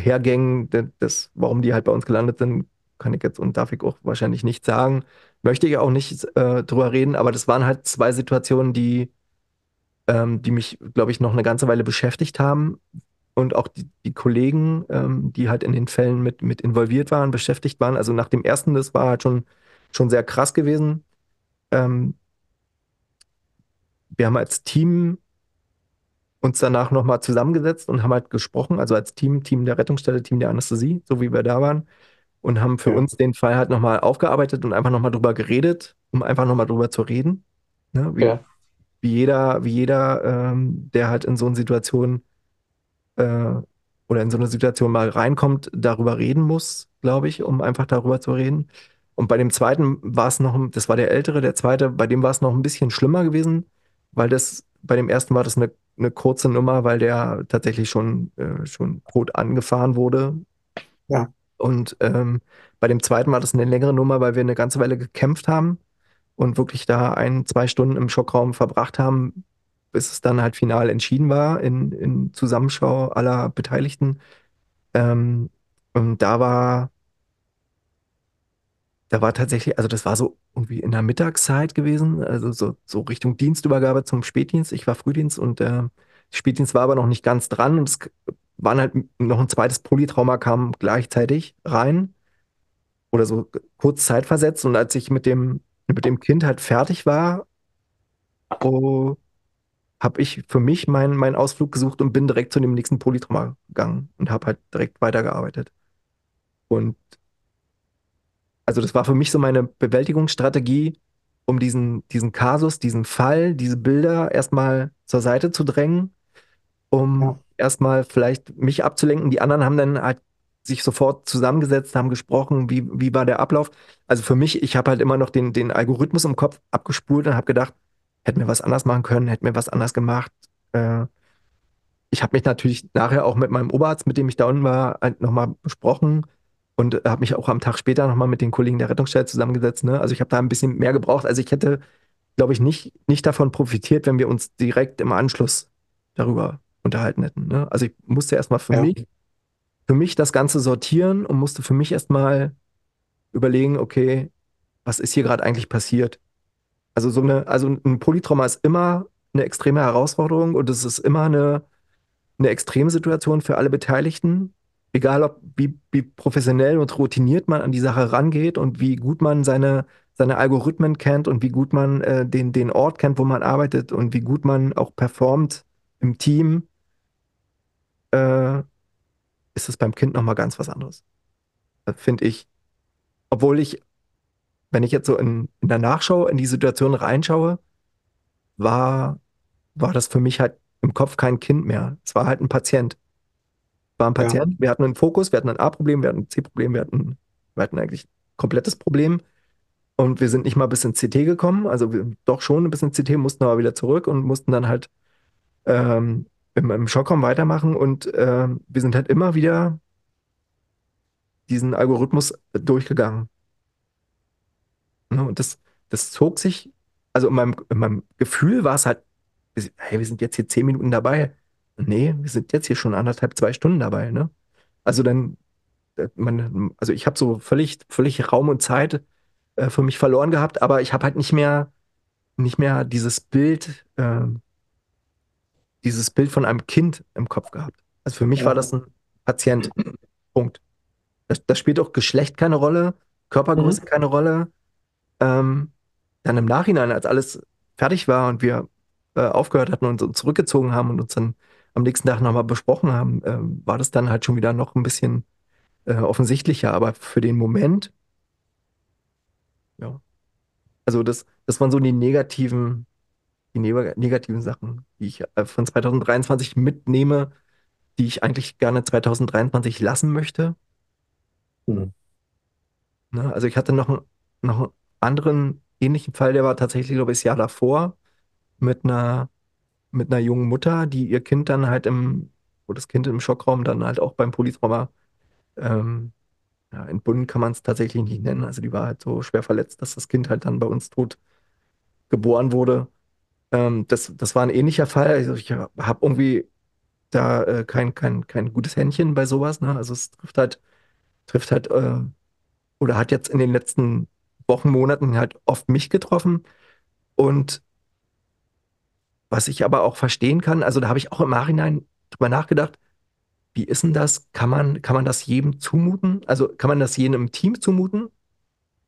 Hergängen, de- das, warum die halt bei uns gelandet sind, kann ich jetzt und darf ich auch wahrscheinlich nicht sagen. Möchte ich auch nicht äh, drüber reden, aber das waren halt zwei Situationen, die, ähm, die mich, glaube ich, noch eine ganze Weile beschäftigt haben. Und auch die, die Kollegen, ähm, die halt in den Fällen mit, mit involviert waren, beschäftigt waren. Also nach dem ersten, das war halt schon, schon sehr krass gewesen. Ähm, wir haben als Team uns danach nochmal zusammengesetzt und haben halt gesprochen, also als Team, Team der Rettungsstelle, Team der Anästhesie, so wie wir da waren, und haben für Ja, uns den Fall halt nochmal aufgearbeitet und einfach nochmal drüber geredet, um einfach nochmal drüber zu reden. Ne? Wie, ja, wie jeder, wie jeder, ähm, der halt in so eine Situation äh, oder in so eine Situation mal reinkommt, darüber reden muss, glaube ich, um einfach darüber zu reden. Und bei dem zweiten war es noch, das war der ältere, der zweite, bei dem war es noch ein bisschen schlimmer gewesen, weil das, bei dem ersten war das eine, eine kurze Nummer, weil der tatsächlich schon, äh, schon tot angefahren wurde. ja, Und ähm, bei dem zweiten war das eine längere Nummer, weil wir eine ganze Weile gekämpft haben und wirklich da ein, zwei Stunden im Schockraum verbracht haben, bis es dann halt final entschieden war in, in Zusammenschau aller Beteiligten. Ähm, und da war, da war tatsächlich, also das war so irgendwie in der Mittagszeit gewesen, also so, so Richtung Dienstübergabe zum Spätdienst. Ich war Frühdienst und äh, Spätdienst war aber noch nicht ganz dran und es waren halt noch ein zweites Polytrauma kam gleichzeitig rein oder so kurz zeitversetzt und als ich mit dem, mit dem Kind halt fertig war, oh, habe ich für mich meinen meinen Ausflug gesucht und bin direkt zu dem nächsten Polytrauma gegangen und habe halt direkt weitergearbeitet. Und also das war für mich so meine Bewältigungsstrategie, um diesen, diesen Kasus, diesen Fall, diese Bilder erstmal zur Seite zu drängen, um ja, erstmal vielleicht mich abzulenken. Die anderen haben dann halt sich sofort zusammengesetzt, haben gesprochen, wie, wie war der Ablauf. Also für mich, ich habe halt immer noch den, den Algorithmus im Kopf abgespult und habe gedacht, hätten wir was anders machen können, hätten wir was anders gemacht. Äh, ich habe mich natürlich nachher auch mit meinem Oberarzt, mit dem ich da unten war, halt nochmal besprochen und habe mich auch am Tag später nochmal mit den Kollegen der Rettungsstelle zusammengesetzt. Ne? Also ich habe da ein bisschen mehr gebraucht. Also ich hätte, glaube ich, nicht, nicht davon profitiert, wenn wir uns direkt im Anschluss darüber unterhalten hätten. Ne? Also ich musste erstmal für ja, mich, für mich das Ganze sortieren und musste für mich erstmal überlegen, okay, was ist hier gerade eigentlich passiert? Also so eine, also ein Polytrauma ist immer eine extreme Herausforderung und es ist immer eine eine Extremsituation für alle Beteiligten, egal ob wie, wie professionell und routiniert man an die Sache rangeht und wie gut man seine, seine Algorithmen kennt und wie gut man äh, den, den Ort kennt, wo man arbeitet und wie gut man auch performt im Team, äh, ist es beim Kind nochmal ganz was anderes. Das finde ich. Obwohl ich, wenn ich jetzt so in, in der Nachschau in die Situation reinschaue, war, war das für mich halt im Kopf kein Kind mehr. Es war halt ein Patient. war ein ja, Patient. Wir hatten einen Fokus, wir hatten ein A-Problem, wir hatten ein C-Problem, wir hatten, wir hatten eigentlich ein komplettes Problem. Und wir sind nicht mal bis ins CT gekommen. Also wir, doch schon ein bisschen CT, mussten aber wieder zurück und mussten dann halt ähm, im, im Schockraum weitermachen. Und ähm, wir sind halt immer wieder diesen Algorithmus durchgegangen. Ne? Und das, das zog sich, also in meinem, in meinem Gefühl war es halt, hey, wir sind jetzt hier zehn Minuten dabei. Nee, wir sind jetzt hier schon anderthalb, zwei Stunden dabei, ne? Also dann, äh, man, also ich habe so völlig, völlig Raum und Zeit äh, für mich verloren gehabt, aber ich habe halt nicht mehr, nicht mehr dieses Bild, äh, dieses Bild von einem Kind im Kopf gehabt. Also für mich war ja, das ein Patient. Punkt. Da, da spielt auch Geschlecht keine Rolle, Körpergröße mhm. keine Rolle. Ähm, dann im Nachhinein, als alles fertig war und wir äh, aufgehört hatten und uns zurückgezogen haben und uns dann am nächsten Tag nochmal besprochen haben, ähm, war das dann halt schon wieder noch ein bisschen äh, offensichtlicher. Aber für den Moment, ja, also das, das waren so die negativen, die neg negativen Sachen, die ich äh, von 2023 mitnehme, die ich eigentlich gerne 2023 lassen möchte. Mhm. Ne? Also ich hatte noch, einen- noch einen anderen ähnlichen Fall, der war tatsächlich, glaube ich, das Jahr davor mit einer, mit einer jungen Mutter, die ihr Kind dann halt im, wo das Kind im Schockraum dann halt auch beim Polytrauma, ähm, ja, entbunden kann man es tatsächlich nicht nennen. Also die war halt so schwer verletzt, dass das Kind halt dann bei uns tot geboren wurde. Ähm, das, das war ein ähnlicher Fall. Also ich habe irgendwie da äh, kein, kein, kein gutes Händchen bei sowas. Ne? Also es trifft halt, trifft halt, äh, oder hat jetzt in den letzten Wochen, Monaten halt oft mich getroffen. Und was ich aber auch verstehen kann, also da habe ich auch im Nachhinein drüber nachgedacht, wie ist denn das? Kann man, kann man das jedem zumuten? Also kann man das jedem im Team zumuten?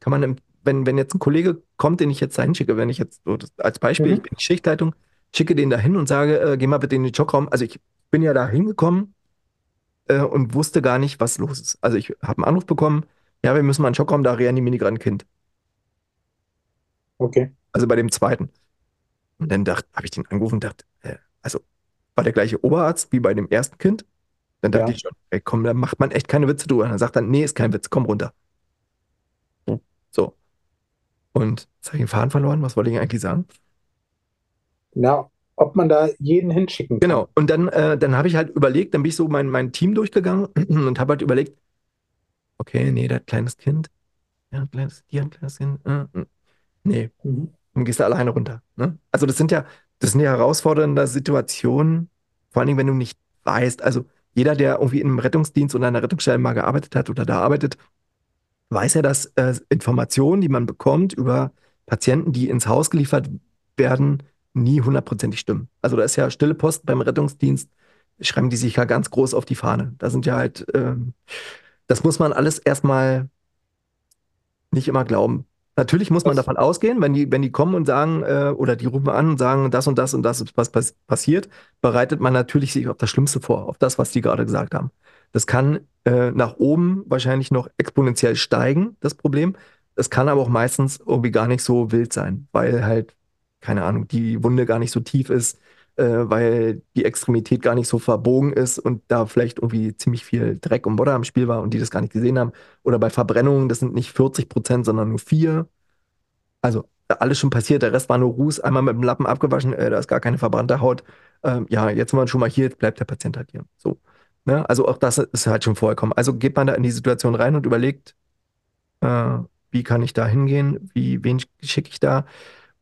Kann man, im, wenn, wenn jetzt ein Kollege kommt, den ich jetzt einschicke, wenn ich jetzt so das, als Beispiel, ich Mhm. bin die Schichtleitung, schicke den da hin und sage, äh, geh mal bitte in den Schockraum. Also ich bin ja da hingekommen äh, und wusste gar nicht, was los ist. Also ich habe einen Anruf bekommen, ja, wir müssen mal in den Schockraum, da reanimieren gerade ein Kind. Okay. Also bei dem zweiten. Und dann dachte, habe ich den angerufen und dachte, äh, also war der gleiche Oberarzt wie bei dem ersten Kind? Dann dachte Ja. ich schon, ey, komm, da macht man echt keine Witze drüber. Und dann sagt er, nee, ist kein Witz, komm runter. Und jetzt habe ich den Faden verloren. Was wollte ich eigentlich sagen? Na, ob man da jeden hinschicken kann. Genau. Und dann, äh, dann habe ich halt überlegt, dann bin ich so mein, mein Team durchgegangen und habe halt überlegt, okay, nee, ein kleines Kind. Ja, ein kleines, die hat ein kleines Kind. Äh, äh. Nee, Mhm. dann gehst du alleine runter. Ne? Also das sind ja, das sind ja herausfordernde Situationen, vor allen Dingen, wenn du nicht weißt, also jeder, der irgendwie in einem Rettungsdienst oder einer Rettungsstelle mal gearbeitet hat oder da arbeitet, weiß ja, dass äh, Informationen, die man bekommt über Patienten, die ins Haus geliefert werden, nie hundertprozentig stimmen. Also da ist ja stille Post beim Rettungsdienst, schreiben die sich ja ganz groß auf die Fahne. Da sind ja halt, ähm, das muss man alles erstmal nicht immer glauben. Natürlich muss man Was- davon ausgehen, wenn die, wenn die kommen und sagen, äh, oder die rufen an und sagen, das und das und das ist was pass passiert, bereitet man natürlich sich auf das Schlimmste vor, auf das, was die gerade gesagt haben. Das kann äh, nach oben wahrscheinlich noch exponentiell steigen, das Problem. Es kann aber auch meistens irgendwie gar nicht so wild sein, weil halt, keine Ahnung, die Wunde gar nicht so tief ist, äh, weil die Extremität gar nicht so verbogen ist und da vielleicht irgendwie ziemlich viel Dreck und Modder am Spiel war und die das gar nicht gesehen haben. Oder bei Verbrennungen, das sind nicht 40 Prozent, sondern nur 4. Also alles schon passiert, der Rest war nur Ruß, einmal mit dem Lappen abgewaschen, äh, da ist gar keine verbrannte Haut. Ähm, ja, jetzt sind wir schon mal hier, jetzt bleibt der Patient halt hier. So. Ne? Also auch das ist halt schon vorgekommen. Also geht man da in die Situation rein und überlegt, äh, wie kann ich da hingehen, wie, wen schicke ich da?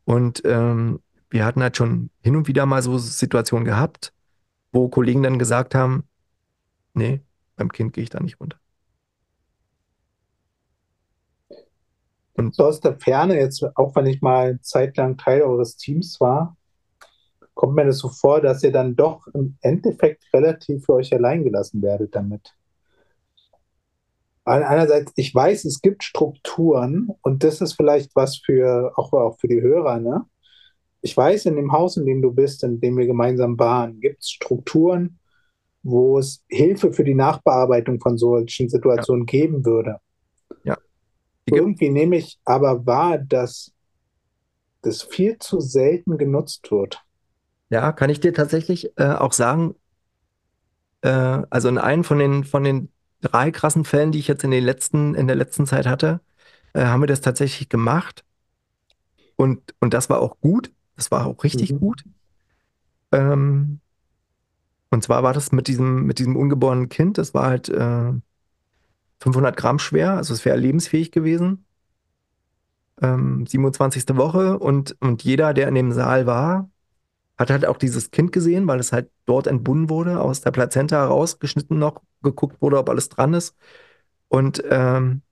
Und ähm, wir hatten halt schon hin und wieder mal so Situationen gehabt, wo Kollegen dann gesagt haben, nee, beim Kind gehe ich da nicht runter. Und So aus der Ferne, jetzt auch wenn ich mal eine Zeit lang Teil eures Teams war, kommt mir das so vor, dass ihr dann doch im Endeffekt relativ für euch allein gelassen werdet damit. Ein- Einerseits, ich weiß, es gibt Strukturen und das ist vielleicht was für auch, auch für die Hörer, ne? Ich weiß, in dem Haus, in dem du bist, in dem wir gemeinsam waren, gibt es Strukturen, wo es Hilfe für die Nachbearbeitung von solchen Situationen geben würde. gibt- Irgendwie nehme ich aber wahr, dass das viel zu selten genutzt wird. Ja, kann ich dir tatsächlich äh, auch sagen, äh, also in einem von den, von den drei krassen Fällen, die ich jetzt in den letzten, in der letzten Zeit hatte, äh, haben wir das tatsächlich gemacht. Und, und das war auch gut. Das war auch richtig Mhm. gut. Ähm, und zwar war das mit diesem, mit diesem ungeborenen Kind, das war halt äh, 500 Gramm schwer, also es wäre lebensfähig gewesen. Ähm, 27. Woche und, und jeder, der in dem Saal war, hat halt auch dieses Kind gesehen, weil es halt dort entbunden wurde, aus der Plazenta herausgeschnitten noch, geguckt wurde, ob alles dran ist. Und, ähm,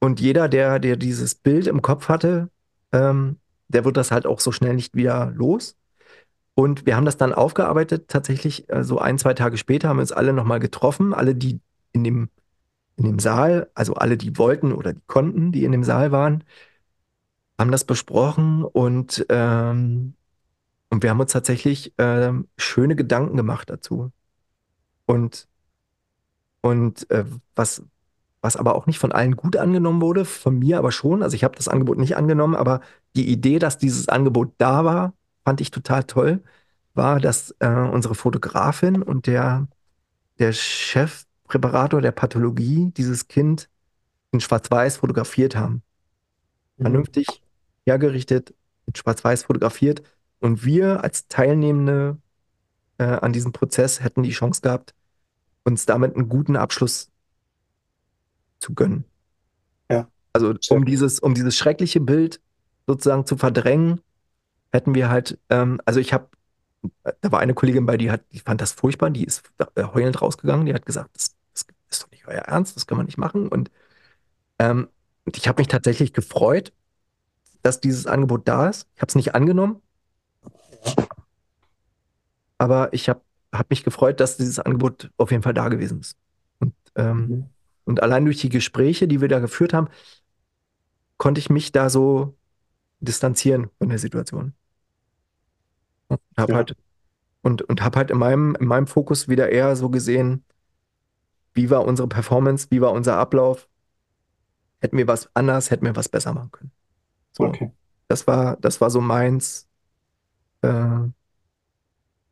und jeder, der, der dieses Bild im Kopf hatte, ähm, der wird das halt auch so schnell nicht wieder los. Und wir haben das dann aufgearbeitet, tatsächlich äh, so ein, zwei Tage später haben wir uns alle nochmal getroffen, alle, die in dem, in dem Saal, also alle, die wollten oder die konnten, die in dem Saal waren, haben das besprochen und, ähm, und wir haben uns tatsächlich ähm, schöne Gedanken gemacht dazu. Und, und äh, was, was aber auch nicht von allen gut angenommen wurde, von mir aber schon. Also ich habe das Angebot nicht angenommen, aber die Idee, dass dieses Angebot da war, fand ich total toll, war, dass äh, unsere Fotografin und der, der Chefpräparator der Pathologie dieses Kind in Schwarz-Weiß fotografiert haben. Vernünftig hergerichtet, in Schwarz-Weiß fotografiert. Und wir als Teilnehmende äh, an diesem Prozess hätten die Chance gehabt, uns damit einen guten Abschluss zu gönnen. Ja. Also um dieses, um dieses schreckliche Bild sozusagen zu verdrängen, hätten wir halt, ähm, also ich habe, da war eine Kollegin bei, die hat, die fand das furchtbar, die ist äh, heulend rausgegangen, die hat gesagt, das, das ist doch nicht euer Ernst, das kann man nicht machen. Und, ähm, und ich habe mich tatsächlich gefreut, dass dieses Angebot da ist. Ich habe es nicht angenommen, aber ich habe hab mich gefreut, dass dieses Angebot auf jeden Fall da gewesen ist. Und, ähm, Mhm. und allein durch die Gespräche, die wir da geführt haben, konnte ich mich da so distanzieren von der Situation. Hab ja, halt, und, und habe halt in meinem, in meinem Fokus wieder eher so gesehen, wie war unsere Performance, wie war unser Ablauf, hätten wir was anders, hätten wir was besser machen können. So, okay. das war, das war so meins. Äh,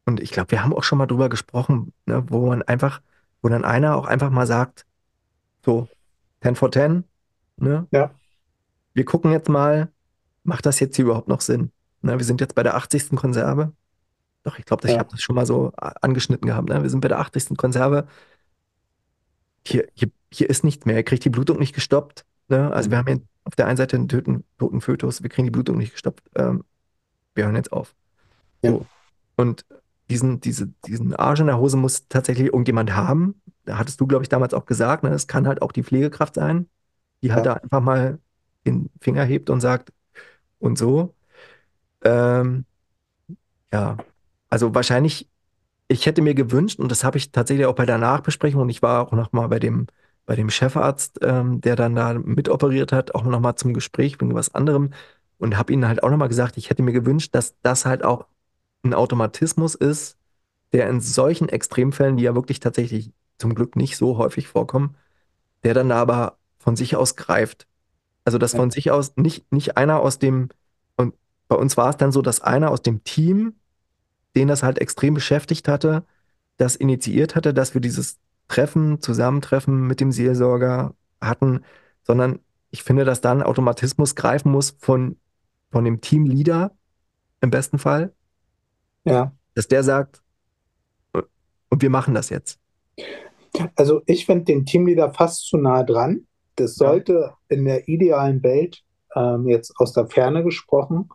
und ich glaube, wir haben auch schon mal drüber gesprochen, ne, wo man einfach, wo dann einer auch einfach mal sagt, so, 10 for 10, ne? Ja, Wir gucken jetzt mal, macht das jetzt hier überhaupt noch Sinn? Ne, wir sind jetzt bei der 80. Konserve. Doch, ich glaube, ich habe ja, das schon mal so angeschnitten gehabt. Ne? Wir sind bei der 80. Konserve. Hier, hier, hier ist nichts mehr. Er kriegt die Blutung nicht gestoppt. Ne? Also wir mhm. haben hier auf der einen Seite einen töten, toten Fötus. Wir kriegen die Blutung nicht gestoppt. Ähm, wir hören jetzt auf. Ja, So. Und diesen, diese, diesen Arsch in der Hose muss tatsächlich irgendjemand haben. Da hattest du, glaube ich, damals auch gesagt, ne? Das kann halt auch die Pflegekraft sein, die halt ja, da einfach mal den Finger hebt und sagt, und so. Ähm, ja, also wahrscheinlich Ich hätte mir gewünscht, und das habe ich tatsächlich auch bei der Nachbesprechung, und ich war auch noch mal bei dem, bei dem Chefarzt, ähm, der dann da mitoperiert hat, auch noch mal zum Gespräch wegen was anderem und habe ihnen halt auch noch mal gesagt, ich hätte mir gewünscht, dass das halt auch ein Automatismus ist, der in solchen Extremfällen, die ja wirklich tatsächlich zum Glück nicht so häufig vorkommen, der dann da aber von sich aus greift. Also dass ja, von sich aus nicht, nicht einer aus dem, und bei uns war es dann so, dass einer aus dem Team den das halt extrem beschäftigt hatte, das initiiert hatte, dass wir dieses Treffen, Zusammentreffen mit dem Seelsorger hatten, sondern ich finde, dass da ein Automatismus greifen muss von, von dem Teamleader im besten Fall, ja. dass der sagt, äh, und wir machen das jetzt. Also ich finde den Teamleader fast zu nah dran. Das Ja, sollte in der idealen Welt, ähm, jetzt aus der Ferne gesprochen,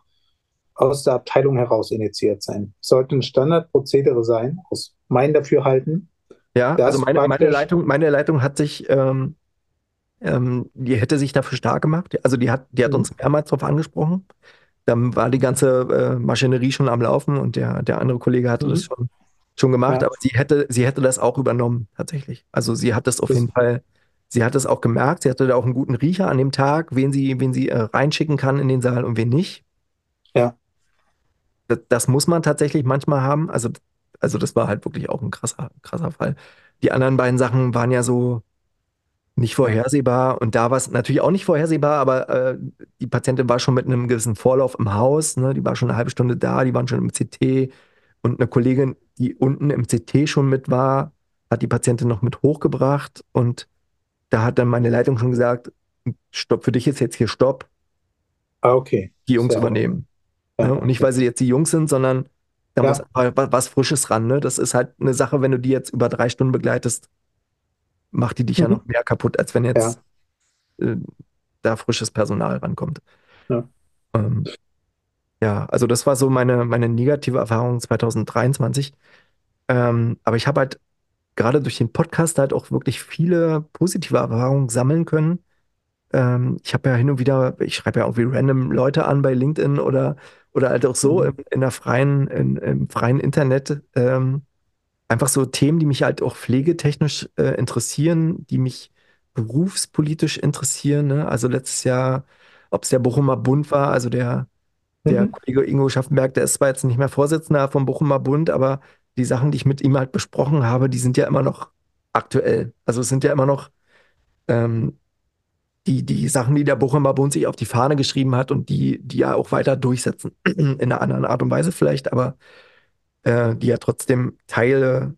aus der Abteilung heraus initiiert sein. Sollte ein Standardprozedere sein, aus meinem Dafürhalten, ja also meine, meine Leitung, meine Leitung hat sich, ähm, ähm, die hätte sich dafür stark gemacht. Also die hat, die hat hm, uns mehrmals darauf angesprochen. Dann war die ganze äh, Maschinerie schon am Laufen und der, der andere Kollege hatte das hm, schon, schon gemacht, ja, aber sie hätte, sie hätte das auch übernommen, tatsächlich. Also sie hat das auf das, jeden Fall, sie hat es auch gemerkt, sie hatte da auch einen guten Riecher an dem Tag, wen sie, wen sie äh, reinschicken kann in den Saal und wen nicht. ja, Das, das muss man tatsächlich manchmal haben. Also, also das war halt wirklich auch ein krasser, krasser Fall. Die anderen beiden Sachen waren ja so, nicht vorhersehbar. Und da war es natürlich auch nicht vorhersehbar, aber äh, die Patientin war schon mit einem gewissen Vorlauf im Haus. Ne? Die war schon eine halbe Stunde da, die waren schon im CT. Und eine Kollegin, die unten im CT schon mit war, hat die Patientin noch mit hochgebracht. Und da hat dann meine Leitung schon gesagt, Stopp, für dich ist jetzt hier Stopp, ah, okay, die Jungs sehr, übernehmen. Ne? ja, Und nicht, okay, weil sie jetzt die Jungs sind, sondern da muss ja, wa- was Frisches ran. Ne? Das ist halt eine Sache, wenn du die jetzt über drei Stunden begleitest, macht die dich ja mhm, noch mehr kaputt, als wenn ja, jetzt äh, da frisches Personal rankommt. ja, Ähm, ja, also das war so meine, meine negative Erfahrung 2023. Ähm, aber ich habe halt gerade durch den Podcast halt auch wirklich viele positive Erfahrungen sammeln können. Ähm, ich habe ja hin und wieder, ich schreibe ja irgendwie random Leute an bei LinkedIn oder, oder halt auch so mhm, im, in der freien, in, im freien Internet. Ähm, einfach so Themen, die mich halt auch pflegetechnisch äh, interessieren, die mich berufspolitisch interessieren. Ne? Also letztes Jahr, ob es der Bochumer Bund war, also der, der mhm, Kollege Ingo Schaffenberg, der ist zwar jetzt nicht mehr Vorsitzender vom Bochumer Bund, aber die Sachen, die ich mit ihm halt besprochen habe, die sind ja immer noch aktuell. Also es sind ja immer noch ähm, die, die Sachen, die der Bochumer Bund sich auf die Fahne geschrieben hat und die, die ja auch weiter durchsetzen. In einer anderen Art und Weise vielleicht, aber äh, die ja trotzdem Teile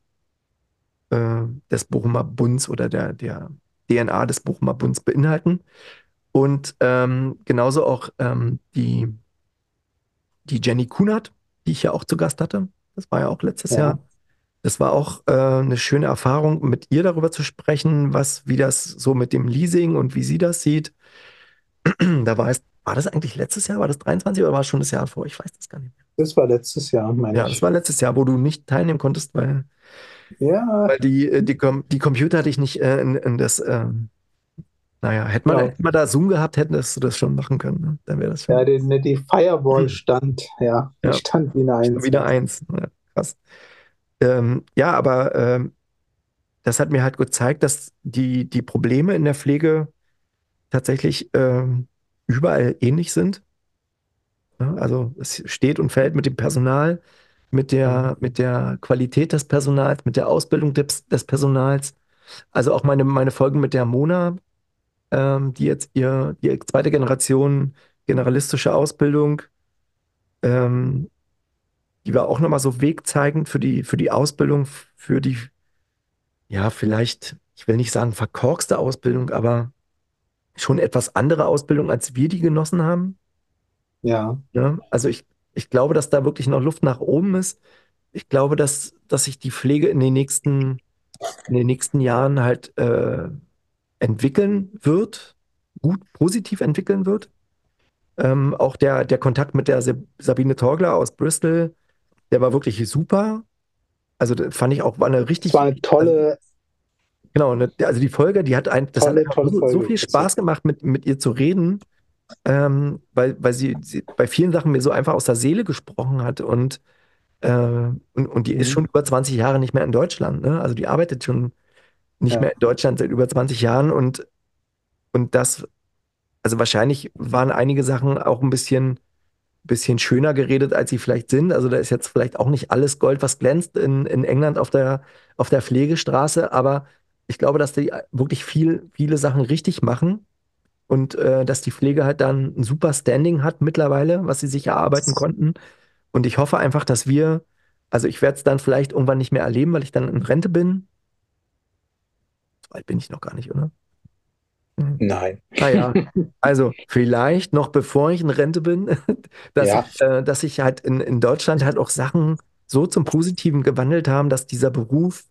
äh, des Bochumer Bunds oder der, der DNA des Bochumer Bunds beinhalten. Und ähm, genauso auch ähm, die, die Jenny Kunert, die ich ja auch zu Gast hatte. Das war ja auch letztes Jahr. ja, Das war auch äh, eine schöne Erfahrung, mit ihr darüber zu sprechen, was, wie das so mit dem Leasing und wie sie das sieht. Da war es, war das eigentlich letztes Jahr? War das 23 oder war es schon das Jahr vor? Ich weiß das gar nicht mehr. das war letztes Jahr, meine Ja, das ich. war letztes Jahr, wo du nicht teilnehmen konntest, weil, Ja, weil die, äh, die, Com die Computer dich nicht äh, in, in das ähm, Naja, hätte man, genau, hätte man da Zoom gehabt, hättest du das schon machen können. Ne? Dann wäre das ja, schon. die, ne, die Firewall stand, ja, die Ja, stand wie eine Eins, wieder ja, eins. Ja, krass. Ähm, ja, aber ähm, das hat mir halt gezeigt, dass die, die Probleme in der Pflege tatsächlich ähm, überall ähnlich sind. Ja, also es steht und fällt mit dem Personal. mit der, mit der Qualität des Personals, mit der Ausbildung des, des Personals. Also auch meine, meine Folgen mit der Mona, ähm, die jetzt ihr, die zweite Generation generalistische Ausbildung, ähm, die war auch nochmal so wegzeigend für die, für die Ausbildung, für die, ja, vielleicht, ich will nicht sagen verkorkste Ausbildung, aber schon etwas andere Ausbildung, als wir die genossen haben. Ja. Ja, also ich, ich glaube, dass da wirklich noch Luft nach oben ist. Ich glaube, dass, dass sich die Pflege in den nächsten, in den nächsten Jahren halt äh, entwickeln wird, gut positiv entwickeln wird. Ähm, auch der, der Kontakt mit der Sabine Torgler aus Bristol, der war wirklich super. Also fand ich auch, war eine richtig. Es war eine tolle. Genau, eine, also die Folge, die hat ein, das tolle, hat so, so, viel Spaß gemacht, mit, mit ihr zu reden, ähm, weil, weil sie, sie, bei vielen Sachen mir so einfach aus der Seele gesprochen hat und, äh, und, und die mhm. ist schon über 20 Jahre nicht mehr in Deutschland. Ne? Also die arbeitet schon nicht ja. mehr in Deutschland seit über 20 Jahren und, und das, also wahrscheinlich waren einige Sachen auch ein bisschen bisschen schöner geredet, als sie vielleicht sind. Also da ist jetzt vielleicht auch nicht alles Gold, was glänzt in, in England auf der, auf der Pflegestraße, aber ich glaube, dass die wirklich viel, viele Sachen richtig machen und äh, dass die Pflege halt dann ein super Standing hat mittlerweile, was sie sich erarbeiten konnten. Und ich hoffe einfach, dass wir, also ich werde es dann vielleicht irgendwann nicht mehr erleben, weil ich dann in Rente bin. So alt bin ich noch gar nicht, oder? Nein. Naja, ah also vielleicht noch bevor ich in Rente bin, dass, ja. ich, äh, dass sich halt in, in Deutschland halt auch Sachen so zum Positiven gewandelt haben, dass dieser Beruf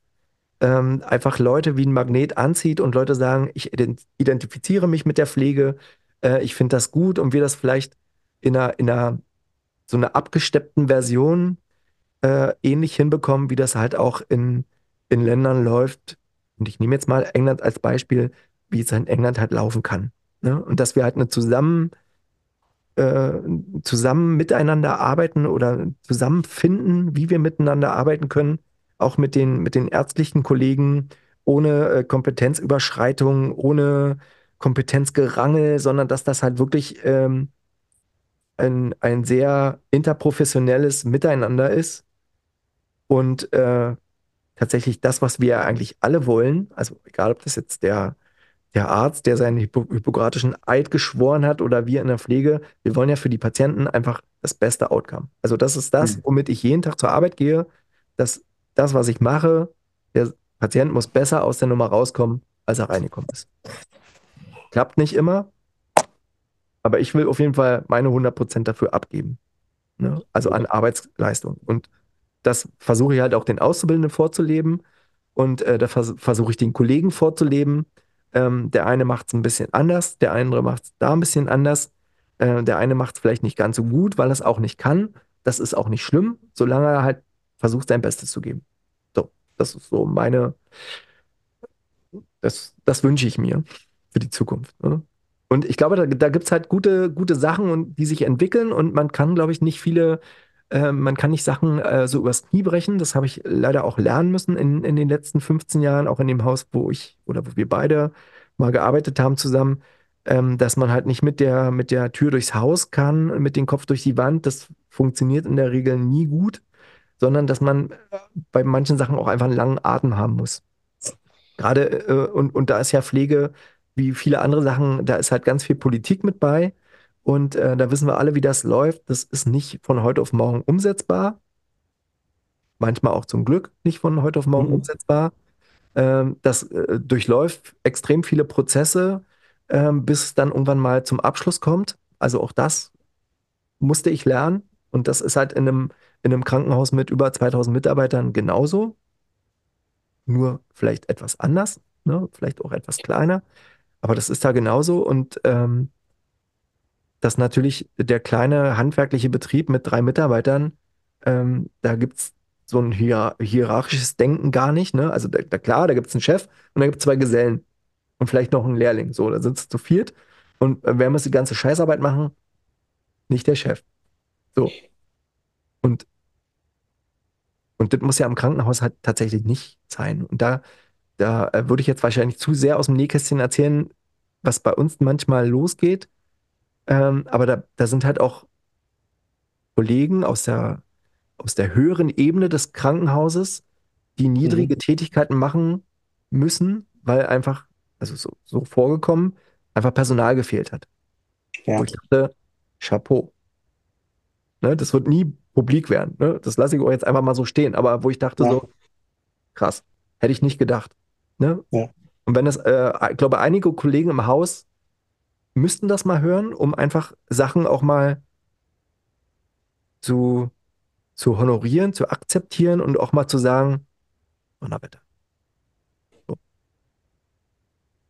ähm, einfach Leute wie ein Magnet anzieht und Leute sagen, ich identifiziere mich mit der Pflege, äh, ich finde das gut und wir das vielleicht in einer, in einer so einer abgesteppten Version äh, ähnlich hinbekommen, wie das halt auch in, in Ländern läuft. Und ich nehme jetzt mal England als Beispiel, wie es in England halt laufen kann. Ne? Und dass wir halt eine zusammen, äh, zusammen miteinander arbeiten oder zusammenfinden, wie wir miteinander arbeiten können, auch mit den, mit den ärztlichen Kollegen, ohne äh, Kompetenzüberschreitung, ohne Kompetenzgerangel, sondern dass das halt wirklich ähm, ein, ein sehr interprofessionelles Miteinander ist und äh, tatsächlich das, was wir eigentlich alle wollen, also egal ob das jetzt der der Arzt, der seinen Hypo hippokratischen Eid geschworen hat oder wir in der Pflege, wir wollen ja für die Patienten einfach das beste Outcome. Also das ist das, mhm. womit ich jeden Tag zur Arbeit gehe, dass das, was ich mache, der Patient muss besser aus der Nummer rauskommen, als er reingekommen ist. Klappt nicht immer, aber ich will auf jeden Fall meine 100% dafür abgeben. Ne? Also an Arbeitsleistung. Und das versuche ich halt auch den Auszubildenden vorzuleben und äh, da vers versuche ich den Kollegen vorzuleben, ähm, der eine macht es ein bisschen anders, der andere macht es da ein bisschen anders. Äh, der eine macht es vielleicht nicht ganz so gut, weil er es auch nicht kann. Das ist auch nicht schlimm, solange er halt versucht, sein Bestes zu geben. Das ist so meine, das, das wünsche ich mir für die Zukunft. Ne? Und ich glaube, da, da gibt es halt gute, gute Sachen, und, die sich entwickeln und man kann, glaube ich, nicht viele, äh, man kann nicht Sachen äh, so übers Knie brechen. Das habe ich leider auch lernen müssen in, in den letzten 15 Jahren, auch in dem Haus, wo ich oder wo wir beide mal gearbeitet haben zusammen, ähm, dass man halt nicht mit der, mit der Tür durchs Haus kann, mit dem Kopf durch die Wand. Das funktioniert in der Regel nie gut, sondern dass man bei manchen Sachen auch einfach einen langen Atem haben muss. Gerade, äh, und, und da ist ja Pflege wie viele andere Sachen, da ist halt ganz viel Politik mit bei. Und äh, da wissen wir alle, wie das läuft. Das ist nicht von heute auf morgen umsetzbar. Manchmal auch zum Glück nicht von heute auf morgen mhm. umsetzbar. Ähm, das äh, durchläuft extrem viele Prozesse, ähm, bis es dann irgendwann mal zum Abschluss kommt. Also auch das musste ich lernen. Und das ist halt in einem, in einem Krankenhaus mit über 2000 Mitarbeitern genauso. Nur vielleicht etwas anders, ne? vielleicht auch etwas kleiner. Aber das ist da genauso. Und ähm, dass natürlich der kleine handwerkliche Betrieb mit drei Mitarbeitern, ähm, da gibt es so ein hier hierarchisches Denken gar nicht. Ne? Also da, da klar, da gibt es einen Chef und da gibt es zwei Gesellen und vielleicht noch einen Lehrling. So, da es zu viert. Und äh, wer muss die ganze Scheißarbeit machen? Nicht der Chef. So. Und, und das muss ja im Krankenhaus halt tatsächlich nicht sein. Und da, da äh, würde ich jetzt wahrscheinlich zu sehr aus dem Nähkästchen erzählen, was bei uns manchmal losgeht. Ähm, aber da, da sind halt auch Kollegen aus der, aus der höheren Ebene des Krankenhauses, die Mhm. niedrige Tätigkeiten machen müssen, weil einfach, also so, so vorgekommen, einfach Personal gefehlt hat. Wo Ja, ich dachte, Chapeau. Ne? Das wird nie publik werden. Ne? Das lasse ich euch jetzt einfach mal so stehen. Aber wo ich dachte ja, so, krass, hätte ich nicht gedacht. Ne? ja, Und wenn das, äh, ich glaube, einige Kollegen im Haus müssten das mal hören, um einfach Sachen auch mal zu, zu honorieren, zu akzeptieren und auch mal zu sagen, oh, na bitte, so,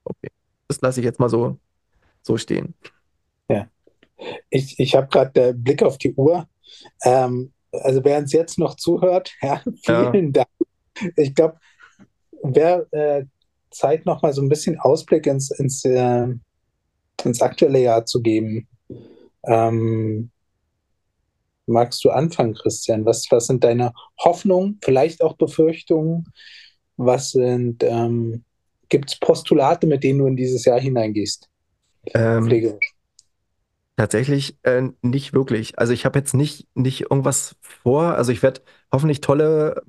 okay. Das lasse ich jetzt mal so, so stehen. ja. Ich, ich habe gerade den Blick auf die Uhr. Ähm, also wer uns jetzt noch zuhört, ja, Ja, vielen Dank. Ich glaube, wer äh, Zeit noch mal so ein bisschen Ausblick ins, ins, äh, ins aktuelle Jahr zu geben. Ähm, magst du anfangen, Christian? Was, was sind deine Hoffnungen, vielleicht auch Befürchtungen? Was sind, ähm, gibt es Postulate, mit denen du in dieses Jahr hineingehst? ähm. Tatsächlich äh, nicht wirklich. Also ich habe jetzt nicht, nicht irgendwas vor. Also ich werde hoffentlich tolle,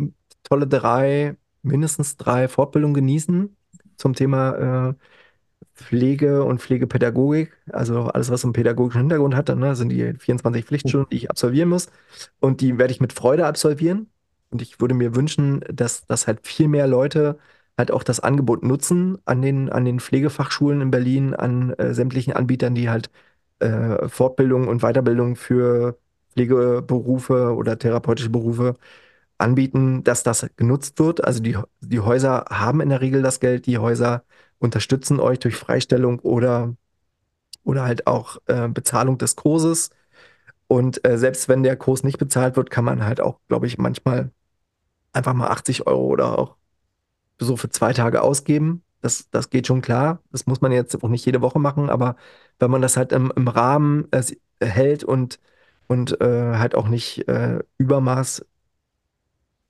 tolle drei, mindestens drei Fortbildungen genießen zum Thema äh, Pflege und Pflegepädagogik, also alles, was einen pädagogischen Hintergrund hat, dann, ne, sind die 24 Pflichtstunden, die ich absolvieren muss. Und die werde ich mit Freude absolvieren. Und ich würde mir wünschen, dass, dass halt viel mehr Leute halt auch das Angebot nutzen an den, an den Pflegefachschulen in Berlin, an äh, sämtlichen Anbietern, die halt äh, Fortbildung und Weiterbildung für Pflegeberufe oder therapeutische Berufe anbieten, dass das genutzt wird. Also die, die Häuser haben in der Regel das Geld, die Häuser unterstützen euch durch Freistellung oder, oder halt auch äh, Bezahlung des Kurses. Und äh, selbst wenn der Kurs nicht bezahlt wird, kann man halt auch, glaube ich, manchmal einfach mal 80 Euro oder auch so für zwei Tage ausgeben. Das, das geht schon klar. Das muss man jetzt auch nicht jede Woche machen, aber wenn man das halt im, im Rahmen äh, hält und, und äh, halt auch nicht äh, Übermaß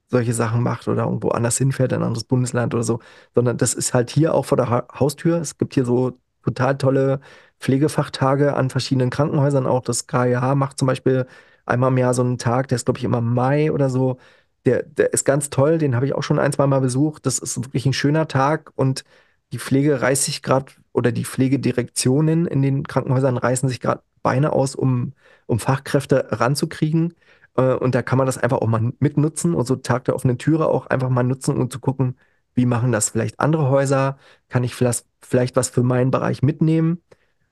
solche Sachen macht oder irgendwo anders hinfährt, in ein anderes Bundesland oder so, sondern das ist halt hier auch vor der ha Haustür. Es gibt hier so total tolle Pflegefachtage an verschiedenen Krankenhäusern. Auch das KIH macht zum Beispiel einmal im Jahr so einen Tag, der ist, glaube ich, immer im Mai oder so. Der, der ist ganz toll, den habe ich auch schon ein, zwei Mal besucht. Das ist wirklich ein schöner Tag und die Pflege reißt sich gerade oder die Pflegedirektionen in den Krankenhäusern reißen sich gerade Beine aus, um, um Fachkräfte ranzukriegen. Äh, Und da kann man das einfach auch mal mitnutzen und so Tag der offenen Türe auch einfach mal nutzen, um zu gucken, wie machen das vielleicht andere Häuser? Kann ich vielleicht, vielleicht was für meinen Bereich mitnehmen?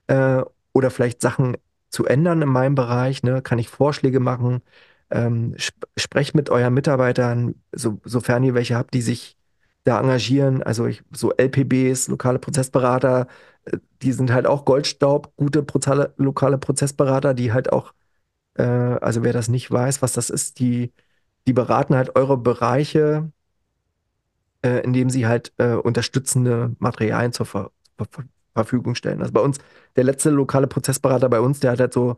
Äh, oder vielleicht Sachen zu ändern in meinem Bereich? Ne? Kann ich Vorschläge machen? Ähm, sp sprecht mit euren Mitarbeitern, so, sofern ihr welche habt, die sich da engagieren. Also ich, so LPBs, lokale Prozessberater, äh, die sind halt auch Goldstaub, gute Prozale, lokale Prozessberater, die halt auch äh, also wer das nicht weiß, was das ist, die, die beraten halt eure Bereiche, äh, indem sie halt äh, unterstützende Materialien zur Ver Ver Verfügung stellen. Also bei uns, der letzte lokale Prozessberater bei uns, der hat halt so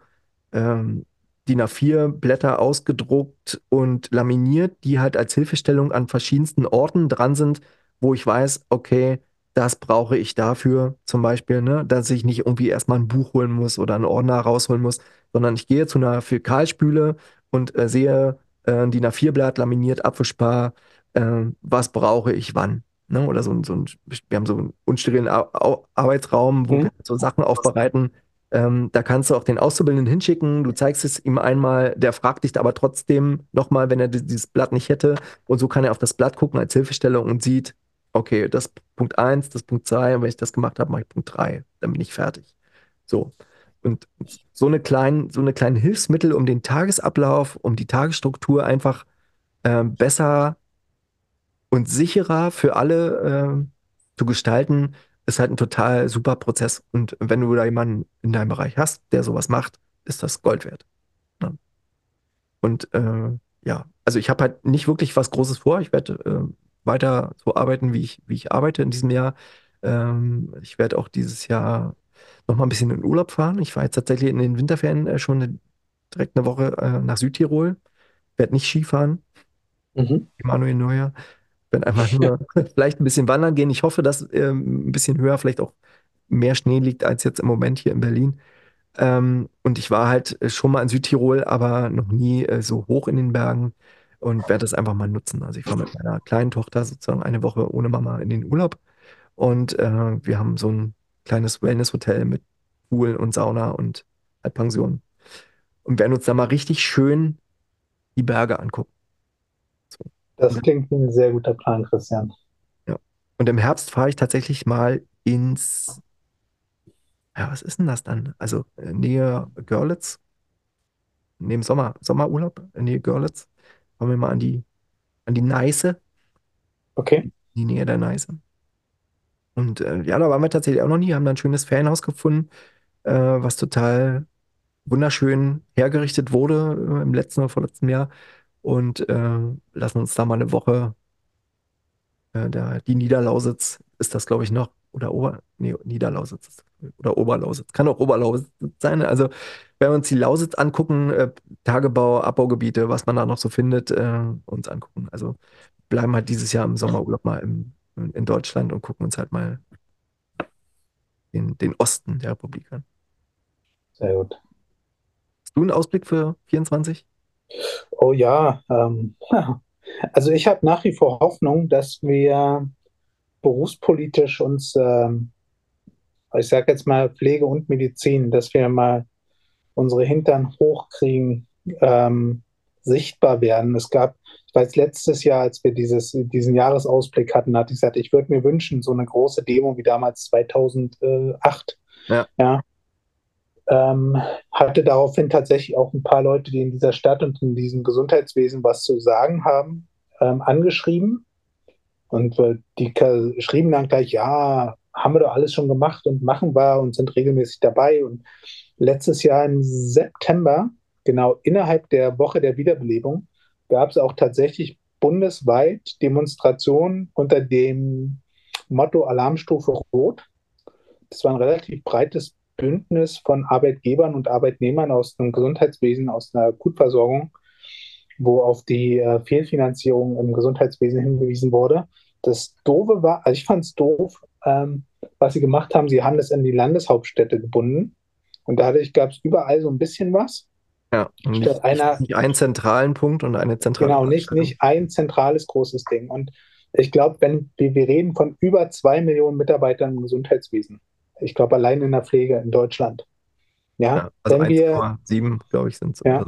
ähm, DIN A4 Blätter ausgedruckt und laminiert, die halt als Hilfestellung an verschiedensten Orten dran sind, wo ich weiß, okay, das brauche ich dafür zum Beispiel, ne, dass ich nicht irgendwie erstmal ein Buch holen muss oder einen Ordner rausholen muss, sondern ich gehe zu einer Fäkalspüle und äh, sehe äh, ein DIN A4-Blatt laminiert, abwischbar, äh, was brauche ich wann. Ne? Oder so, ein- so ein, wir haben so einen unsterilen Ar Ar Arbeitsraum, wo wir Mhm. so Sachen aufbereiten. Ähm, da kannst du auch den Auszubildenden hinschicken, du zeigst es ihm einmal, der fragt dich aber trotzdem nochmal, wenn er di- dieses Blatt nicht hätte. Und so kann er auf das Blatt gucken als Hilfestellung und sieht, okay, das Punkt eins, das ist Punkt 2, und wenn ich das gemacht habe, mache ich Punkt 3, dann bin ich fertig. So. Und so eine kleinen, so eine kleinen Hilfsmittel, um den Tagesablauf, um die Tagesstruktur einfach ähm, besser und sicherer für alle ähm, zu gestalten, ist halt ein total super Prozess. Und wenn du da jemanden in deinem Bereich hast, der sowas macht, ist das Gold wert. Ne? Und äh, ja, also ich habe halt nicht wirklich was Großes vor. Ich werde äh, weiter so arbeiten, wie ich, wie ich arbeite in diesem Jahr. Ähm, ich werde auch dieses Jahr noch mal ein bisschen in Urlaub fahren. Ich fahre jetzt tatsächlich in den Winterferien äh, schon eine, direkt eine Woche äh, nach Südtirol. Werde nicht Skifahren, Mhm. wie Manuel Neuer. Werde einfach nur vielleicht ein bisschen wandern gehen. Ich hoffe, dass ähm, ein bisschen höher vielleicht auch mehr Schnee liegt als jetzt im Moment hier in Berlin. Ähm, und ich war halt äh, schon mal in Südtirol, aber noch nie äh, so hoch in den Bergen und werde das einfach mal nutzen. Also ich war mit meiner kleinen Tochter sozusagen eine Woche ohne Mama in den Urlaub und äh, wir haben so ein kleines Wellness-Hotel mit Pool und Sauna und halt Pension und werden uns da mal richtig schön die Berge angucken. Das klingt wie ein sehr guter Plan, Christian. Ja. Und im Herbst fahre ich tatsächlich mal ins, ja, was ist denn das dann? Also äh, Nähe Görlitz, neben Sommer, Sommerurlaub, in Nähe Görlitz, fahren wir mal an die, an die Neiße, Okay, die Nähe der Neiße. Und äh, ja, da waren wir tatsächlich auch noch nie, haben da ein schönes Ferienhaus gefunden, äh, was total wunderschön hergerichtet wurde äh, im letzten oder vorletzten Jahr. Und äh, lassen uns da mal eine Woche, äh, der, die Niederlausitz ist das, glaube ich, noch. Oder Ober, nee, Niederlausitz oder Oberlausitz. Kann auch Oberlausitz sein. Also, wenn wir uns die Lausitz angucken, äh, Tagebau, Abbaugebiete, was man da noch so findet, äh, uns angucken. Also, bleiben halt dieses Jahr im Sommerurlaub mal im, in Deutschland und gucken uns halt mal den, den Osten der Republik an. sehr gut. Hast du einen Ausblick für 24? Oh ja, ähm, also ich habe nach wie vor Hoffnung, dass wir berufspolitisch uns, ähm, ich sage jetzt mal Pflege und Medizin, dass wir mal unsere Hintern hochkriegen, ähm, sichtbar werden. Es gab, ich weiß, letztes Jahr, als wir dieses, diesen Jahresausblick hatten, hatte ich gesagt, ich würde mir wünschen, so eine große Demo wie damals 2008. Ja. Ja, ähm, hatte daraufhin tatsächlich auch ein paar Leute, die in dieser Stadt und in diesem Gesundheitswesen was zu sagen haben, ähm, angeschrieben. Und äh, die schrieben dann gleich, ja, haben wir doch alles schon gemacht und machen wir und sind regelmäßig dabei. Und letztes Jahr im September, genau innerhalb der Woche der Wiederbelebung, gab es auch tatsächlich bundesweit Demonstrationen unter dem Motto Alarmstufe Rot. Das war ein relativ breites Bündnis von Arbeitgebern und Arbeitnehmern aus dem Gesundheitswesen, aus einer Akutversorgung, wo auf die äh, Fehlfinanzierung im Gesundheitswesen hingewiesen wurde. Das Doofe war, also ich fand es doof, ähm, was sie gemacht haben, sie haben das an die Landeshauptstädte gebunden. Und dadurch gab es überall so ein bisschen was. Ja, und Statt nicht, einer- nicht, einen zentralen Punkt und eine zentrale Genau, nicht, nicht ein zentrales großes Ding. Und ich glaube, wenn wir, wir reden von über zwei Millionen Mitarbeitern im Gesundheitswesen. Ich glaube, allein in der Pflege in Deutschland. Ja, Ja, also wenn wir, 1,7, glaube ich, sind es. Ja.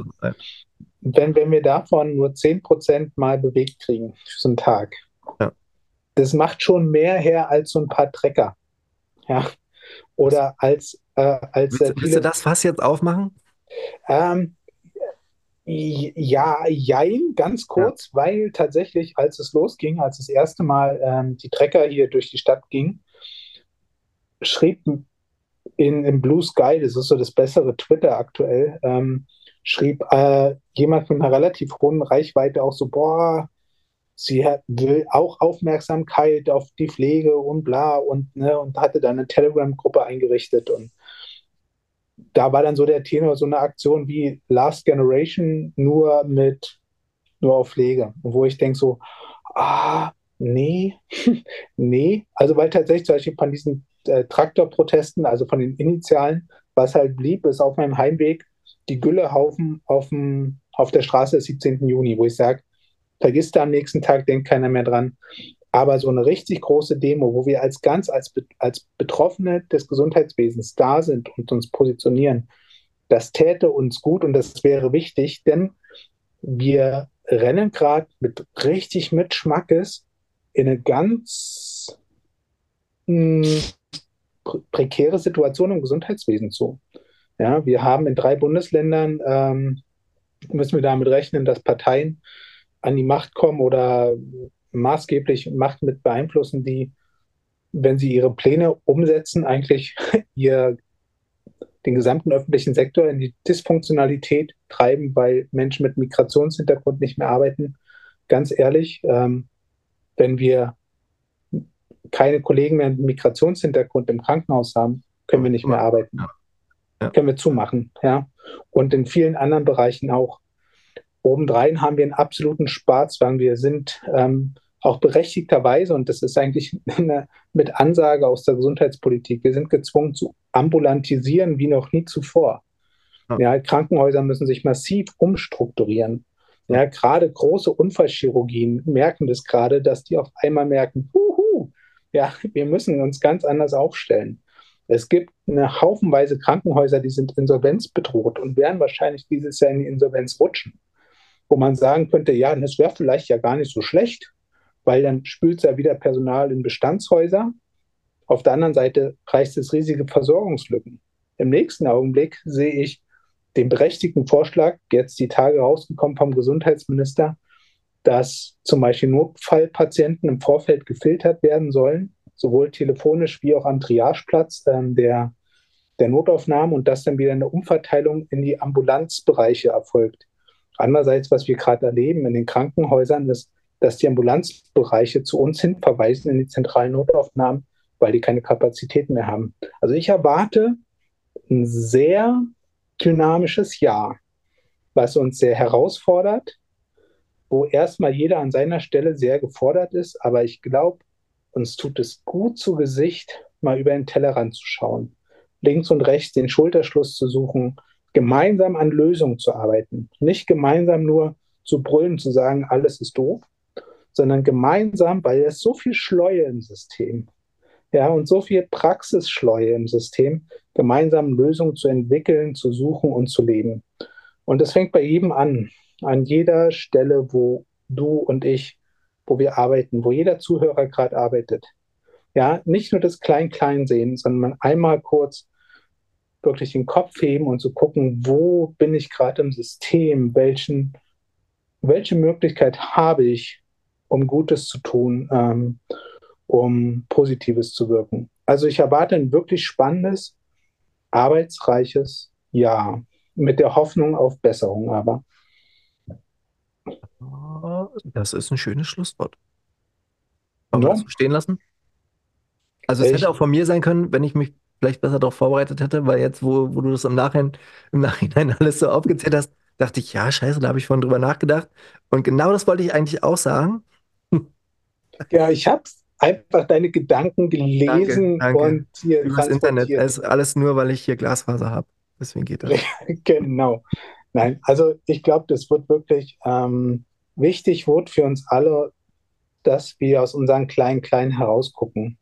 wenn, wenn wir davon nur 10% mal bewegt kriegen für so einen Tag, Ja. das macht schon mehr her als so ein paar Trecker. Ja. Oder als, äh, als äh, Willst, willst du das Fass jetzt aufmachen? Ähm, ja, jein, ganz kurz, weil tatsächlich, als es losging, als das erste Mal ähm, die Trecker hier durch die Stadt ging, schrieb in, in Blue Sky, das ist so das bessere Twitter aktuell, ähm, schrieb äh, jemand mit einer relativ hohen Reichweite auch so, boah, sie hat, will auch Aufmerksamkeit auf die Pflege und bla und, ne, und hatte dann eine Telegram-Gruppe eingerichtet und da war dann so der Tenor, so eine Aktion wie Last Generation, nur mit, nur auf Pflege. Wo ich denke so, ah, nee, nee. Also weil tatsächlich zum Beispiel von diesen äh, Traktorprotesten, also von den Initialen, was halt blieb, ist auf meinem Heimweg die Güllehaufen auf, dem, auf der Straße des 17. Juni, wo ich sage, vergiss da am nächsten Tag, denkt keiner mehr dran. Aber so eine richtig große Demo, wo wir als ganz, als, als Betroffene des Gesundheitswesens da sind und uns positionieren, das täte uns gut und das wäre wichtig, denn wir rennen gerade mit richtig mit Schmackes in eine ganz mh, prekäre Situation im Gesundheitswesen zu. Ja, wir haben in drei Bundesländern, ähm, müssen wir damit rechnen, dass Parteien an die Macht kommen oder maßgeblich Macht mit beeinflussen, die, wenn sie ihre Pläne umsetzen, eigentlich ihr, den gesamten öffentlichen Sektor in die Dysfunktionalität treiben, weil Menschen mit Migrationshintergrund nicht mehr arbeiten. Ganz ehrlich, ähm, wenn wir keine Kollegen mehr mit Migrationshintergrund im Krankenhaus haben, können wir nicht mehr arbeiten. Ja. Ja. Können wir zumachen, ja. Und in vielen anderen Bereichen auch. Obendrein haben wir einen absoluten Sparzwang. Wir sind ähm, auch berechtigterweise, und das ist eigentlich eine, mit Ansage aus der Gesundheitspolitik, wir sind gezwungen zu ambulantisieren wie noch nie zuvor. Ja. Ja, Krankenhäuser müssen sich massiv umstrukturieren. Ja, gerade große Unfallchirurgien merken das gerade, dass die auf einmal merken, ja, wir müssen uns ganz anders aufstellen. Es gibt eine Haufenweise Krankenhäuser, die sind insolvenzbedroht und werden wahrscheinlich dieses Jahr in die Insolvenz rutschen. Wo man sagen könnte, ja, das wäre vielleicht ja gar nicht so schlecht, weil dann spült es ja wieder Personal in Bestandshäuser. Auf der anderen Seite reißt es riesige Versorgungslücken. Im nächsten Augenblick sehe ich den berechtigten Vorschlag, jetzt die Tage rausgekommen vom Gesundheitsminister, dass zum Beispiel Notfallpatienten im Vorfeld gefiltert werden sollen, sowohl telefonisch wie auch am Triageplatz ähm, der, der Notaufnahmen und dass dann wieder eine Umverteilung in die Ambulanzbereiche erfolgt. Andererseits, was wir gerade erleben in den Krankenhäusern, ist, dass die Ambulanzbereiche zu uns hin verweisen in die zentralen Notaufnahmen, weil die keine Kapazitäten mehr haben. Also ich erwarte ein sehr dynamisches Jahr, was uns sehr herausfordert, wo erstmal jeder an seiner Stelle sehr gefordert ist. Aber ich glaube, uns tut es gut zu Gesicht, mal über den Tellerrand zu schauen, links und rechts den Schulterschluss zu suchen, gemeinsam an Lösungen zu arbeiten. Nicht gemeinsam nur zu brüllen, zu sagen, alles ist doof, sondern gemeinsam, weil es so viel Schleue im System, ja, und so viel Praxisschleue im System, gemeinsam Lösungen zu entwickeln, zu suchen und zu leben. Und das fängt bei jedem an, an jeder Stelle, wo du und ich, wo wir arbeiten, wo jeder Zuhörer gerade arbeitet. Ja, nicht nur das Klein-Klein sehen, sondern einmal kurz wirklich den Kopf heben und zu gucken, wo bin ich gerade im System, welchen, welche Möglichkeit habe ich, um Gutes zu tun, ähm, um Positives zu wirken. Also ich erwarte ein wirklich spannendes, arbeitsreiches Jahr mit der Hoffnung auf Besserung aber. Das ist ein schönes Schlusswort. Wollen wir Ja. das so stehen lassen? Also es Ich- hätte auch von mir sein können, wenn ich mich vielleicht besser darauf vorbereitet hätte, weil jetzt, wo, wo du das im Nachhinein, im Nachhinein alles so aufgezählt hast, dachte ich, ja, scheiße, da habe ich vorhin drüber nachgedacht. Und genau das wollte ich eigentlich auch sagen. Ja, ich habe einfach deine Gedanken gelesen danke. und hier Übers Internet. Es ist alles nur, weil ich hier Glasfaser habe. Deswegen geht das. Genau. Nein, also ich glaube, das wird wirklich ähm, wichtig wird für uns alle, dass wir aus unseren kleinen Kleinen herausgucken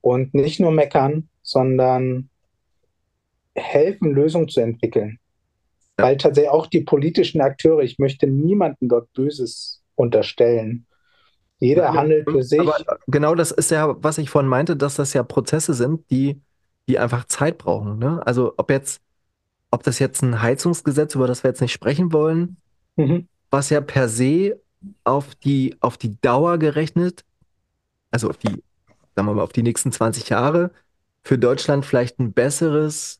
und nicht nur meckern, sondern helfen, Lösungen zu entwickeln. Ja. Weil tatsächlich auch die politischen Akteure, ich möchte niemandem dort Böses unterstellen. Jeder handelt für sich. Aber genau das ist ja, was ich vorhin meinte, dass das ja Prozesse sind, die, die einfach Zeit brauchen. Ne? Also ob jetzt, ob das jetzt ein Heizungsgesetz, über das wir jetzt nicht sprechen wollen, Mhm. Was ja per se auf die, auf die Dauer gerechnet, also auf die, sagen wir mal, auf die nächsten 20 Jahre, für Deutschland vielleicht ein besseres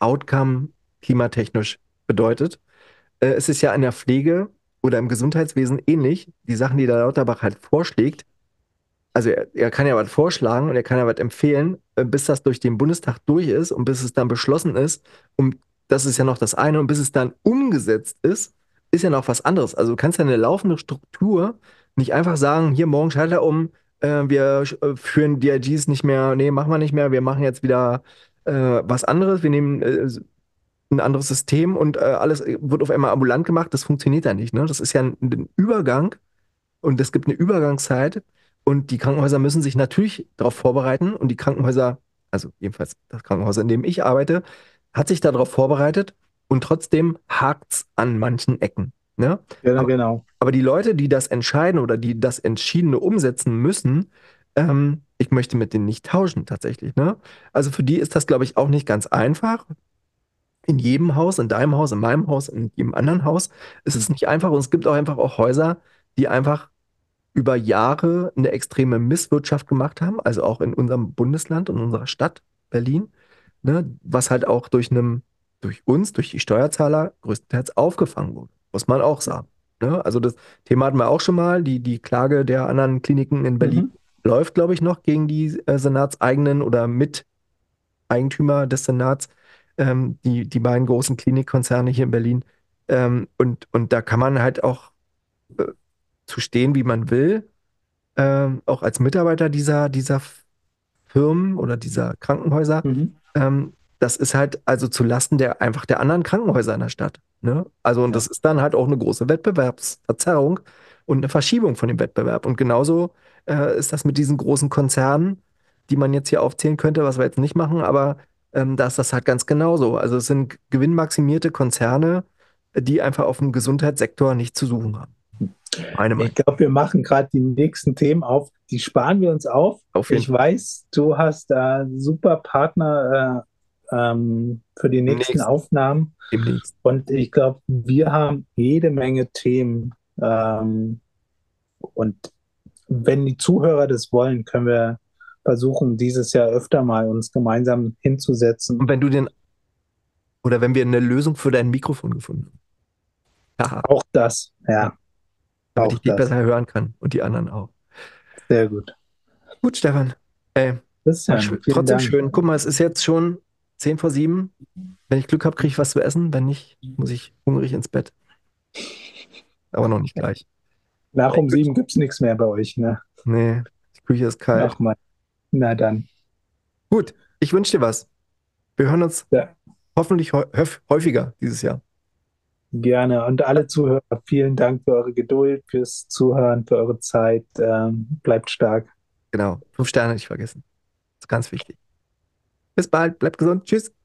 Outcome klimatechnisch bedeutet. Äh, es ist ja in der Pflege oder im Gesundheitswesen ähnlich. Die Sachen, die der Lauterbach halt vorschlägt, also er, er kann ja was vorschlagen und er kann ja was empfehlen, äh, bis das durch den Bundestag durch ist und bis es dann beschlossen ist. Und das ist ja noch das eine. Und bis es dann umgesetzt ist, ist ja noch was anderes. Also du kannst ja eine laufende Struktur nicht einfach sagen, hier morgen Schalter um, äh, wir äh, führen DIGs nicht mehr, nee, machen wir nicht mehr, wir machen jetzt wieder äh, was anderes, wir nehmen äh, ein anderes System und äh, alles wird auf einmal ambulant gemacht. Das funktioniert ja nicht. Ne? Das ist ja ein, ein Übergang und es gibt eine Übergangszeit und die Krankenhäuser müssen sich natürlich darauf vorbereiten und die Krankenhäuser, also jedenfalls das Krankenhaus, in dem ich arbeite, hat sich darauf vorbereitet und trotzdem hakt's an manchen Ecken. Ne? Ja, Aber- genau. Aber die Leute, die das entscheiden oder die das Entschiedene umsetzen müssen, ähm, ich möchte mit denen nicht tauschen tatsächlich. Ne? Also für die ist das, glaube ich, auch nicht ganz einfach. In jedem Haus, in deinem Haus, in meinem Haus, in jedem anderen Haus ist es nicht einfach. Und es gibt auch einfach auch Häuser, die einfach über Jahre eine extreme Misswirtschaft gemacht haben, also auch in unserem Bundesland und unserer Stadt Berlin, ne, was halt auch durch einem, durch uns, durch die Steuerzahler größtenteils aufgefangen wurde, muss man auch sagen. Ne? Also das Thema hatten wir auch schon mal, die, die Klage der anderen Kliniken in Berlin läuft, glaube ich, noch gegen die äh, senatseigenen oder Miteigentümer des Senats, ähm, die, die beiden großen Klinikkonzerne hier in Berlin. Ähm, und, und da kann man halt auch äh, zu stehen, wie man will, ähm, auch als Mitarbeiter dieser, dieser Firmen oder dieser Krankenhäuser, Mhm. ähm, das ist halt also zu Lasten der einfach der anderen Krankenhäuser in der Stadt. Ne? Also, und Ja. das ist dann halt auch eine große Wettbewerbsverzerrung und eine Verschiebung von dem Wettbewerb. Und genauso äh, ist das mit diesen großen Konzernen, die man jetzt hier aufzählen könnte, was wir jetzt nicht machen, aber ähm, da ist das halt ganz genauso. Also es sind gewinnmaximierte Konzerne, die einfach auf dem Gesundheitssektor nicht zu suchen haben. Ich glaube, wir machen gerade die nächsten Themen auf. Die sparen wir uns auf. Auf Ich weiß, du hast da super Partner äh, ähm, für die nächsten Nächsten. Aufnahmen. demnächst. Und ich glaube, wir haben jede Menge Themen. Ähm, und wenn die Zuhörer das wollen, können wir versuchen, dieses Jahr öfter mal uns gemeinsam hinzusetzen. Und wenn du den oder wenn wir eine Lösung für dein Mikrofon gefunden haben. Haha, Auch das, ja. damit Auch ich dich das. besser hören kann und die anderen auch. Sehr gut. Gut, Stefan. Ey, war schön, vielen trotzdem Dank. schön. Guck mal, es ist jetzt schon 10 vor 7. Wenn ich Glück habe, kriege ich was zu essen. Wenn nicht, muss ich hungrig ins Bett. Aber noch nicht gleich. Nach um sieben gibt es nichts mehr bei euch, ne? Nee, die Küche ist kalt. Ach mal. Na dann. Gut, ich wünsche dir was. Wir hören uns Ja. hoffentlich häu- häuf- häufiger dieses Jahr. Gerne. Und alle Zuhörer, vielen Dank für eure Geduld, fürs Zuhören, für eure Zeit. Ähm, bleibt stark. Genau. Fünf Sterne nicht vergessen. Das ist ganz wichtig. Bis bald. Bleibt gesund. Tschüss.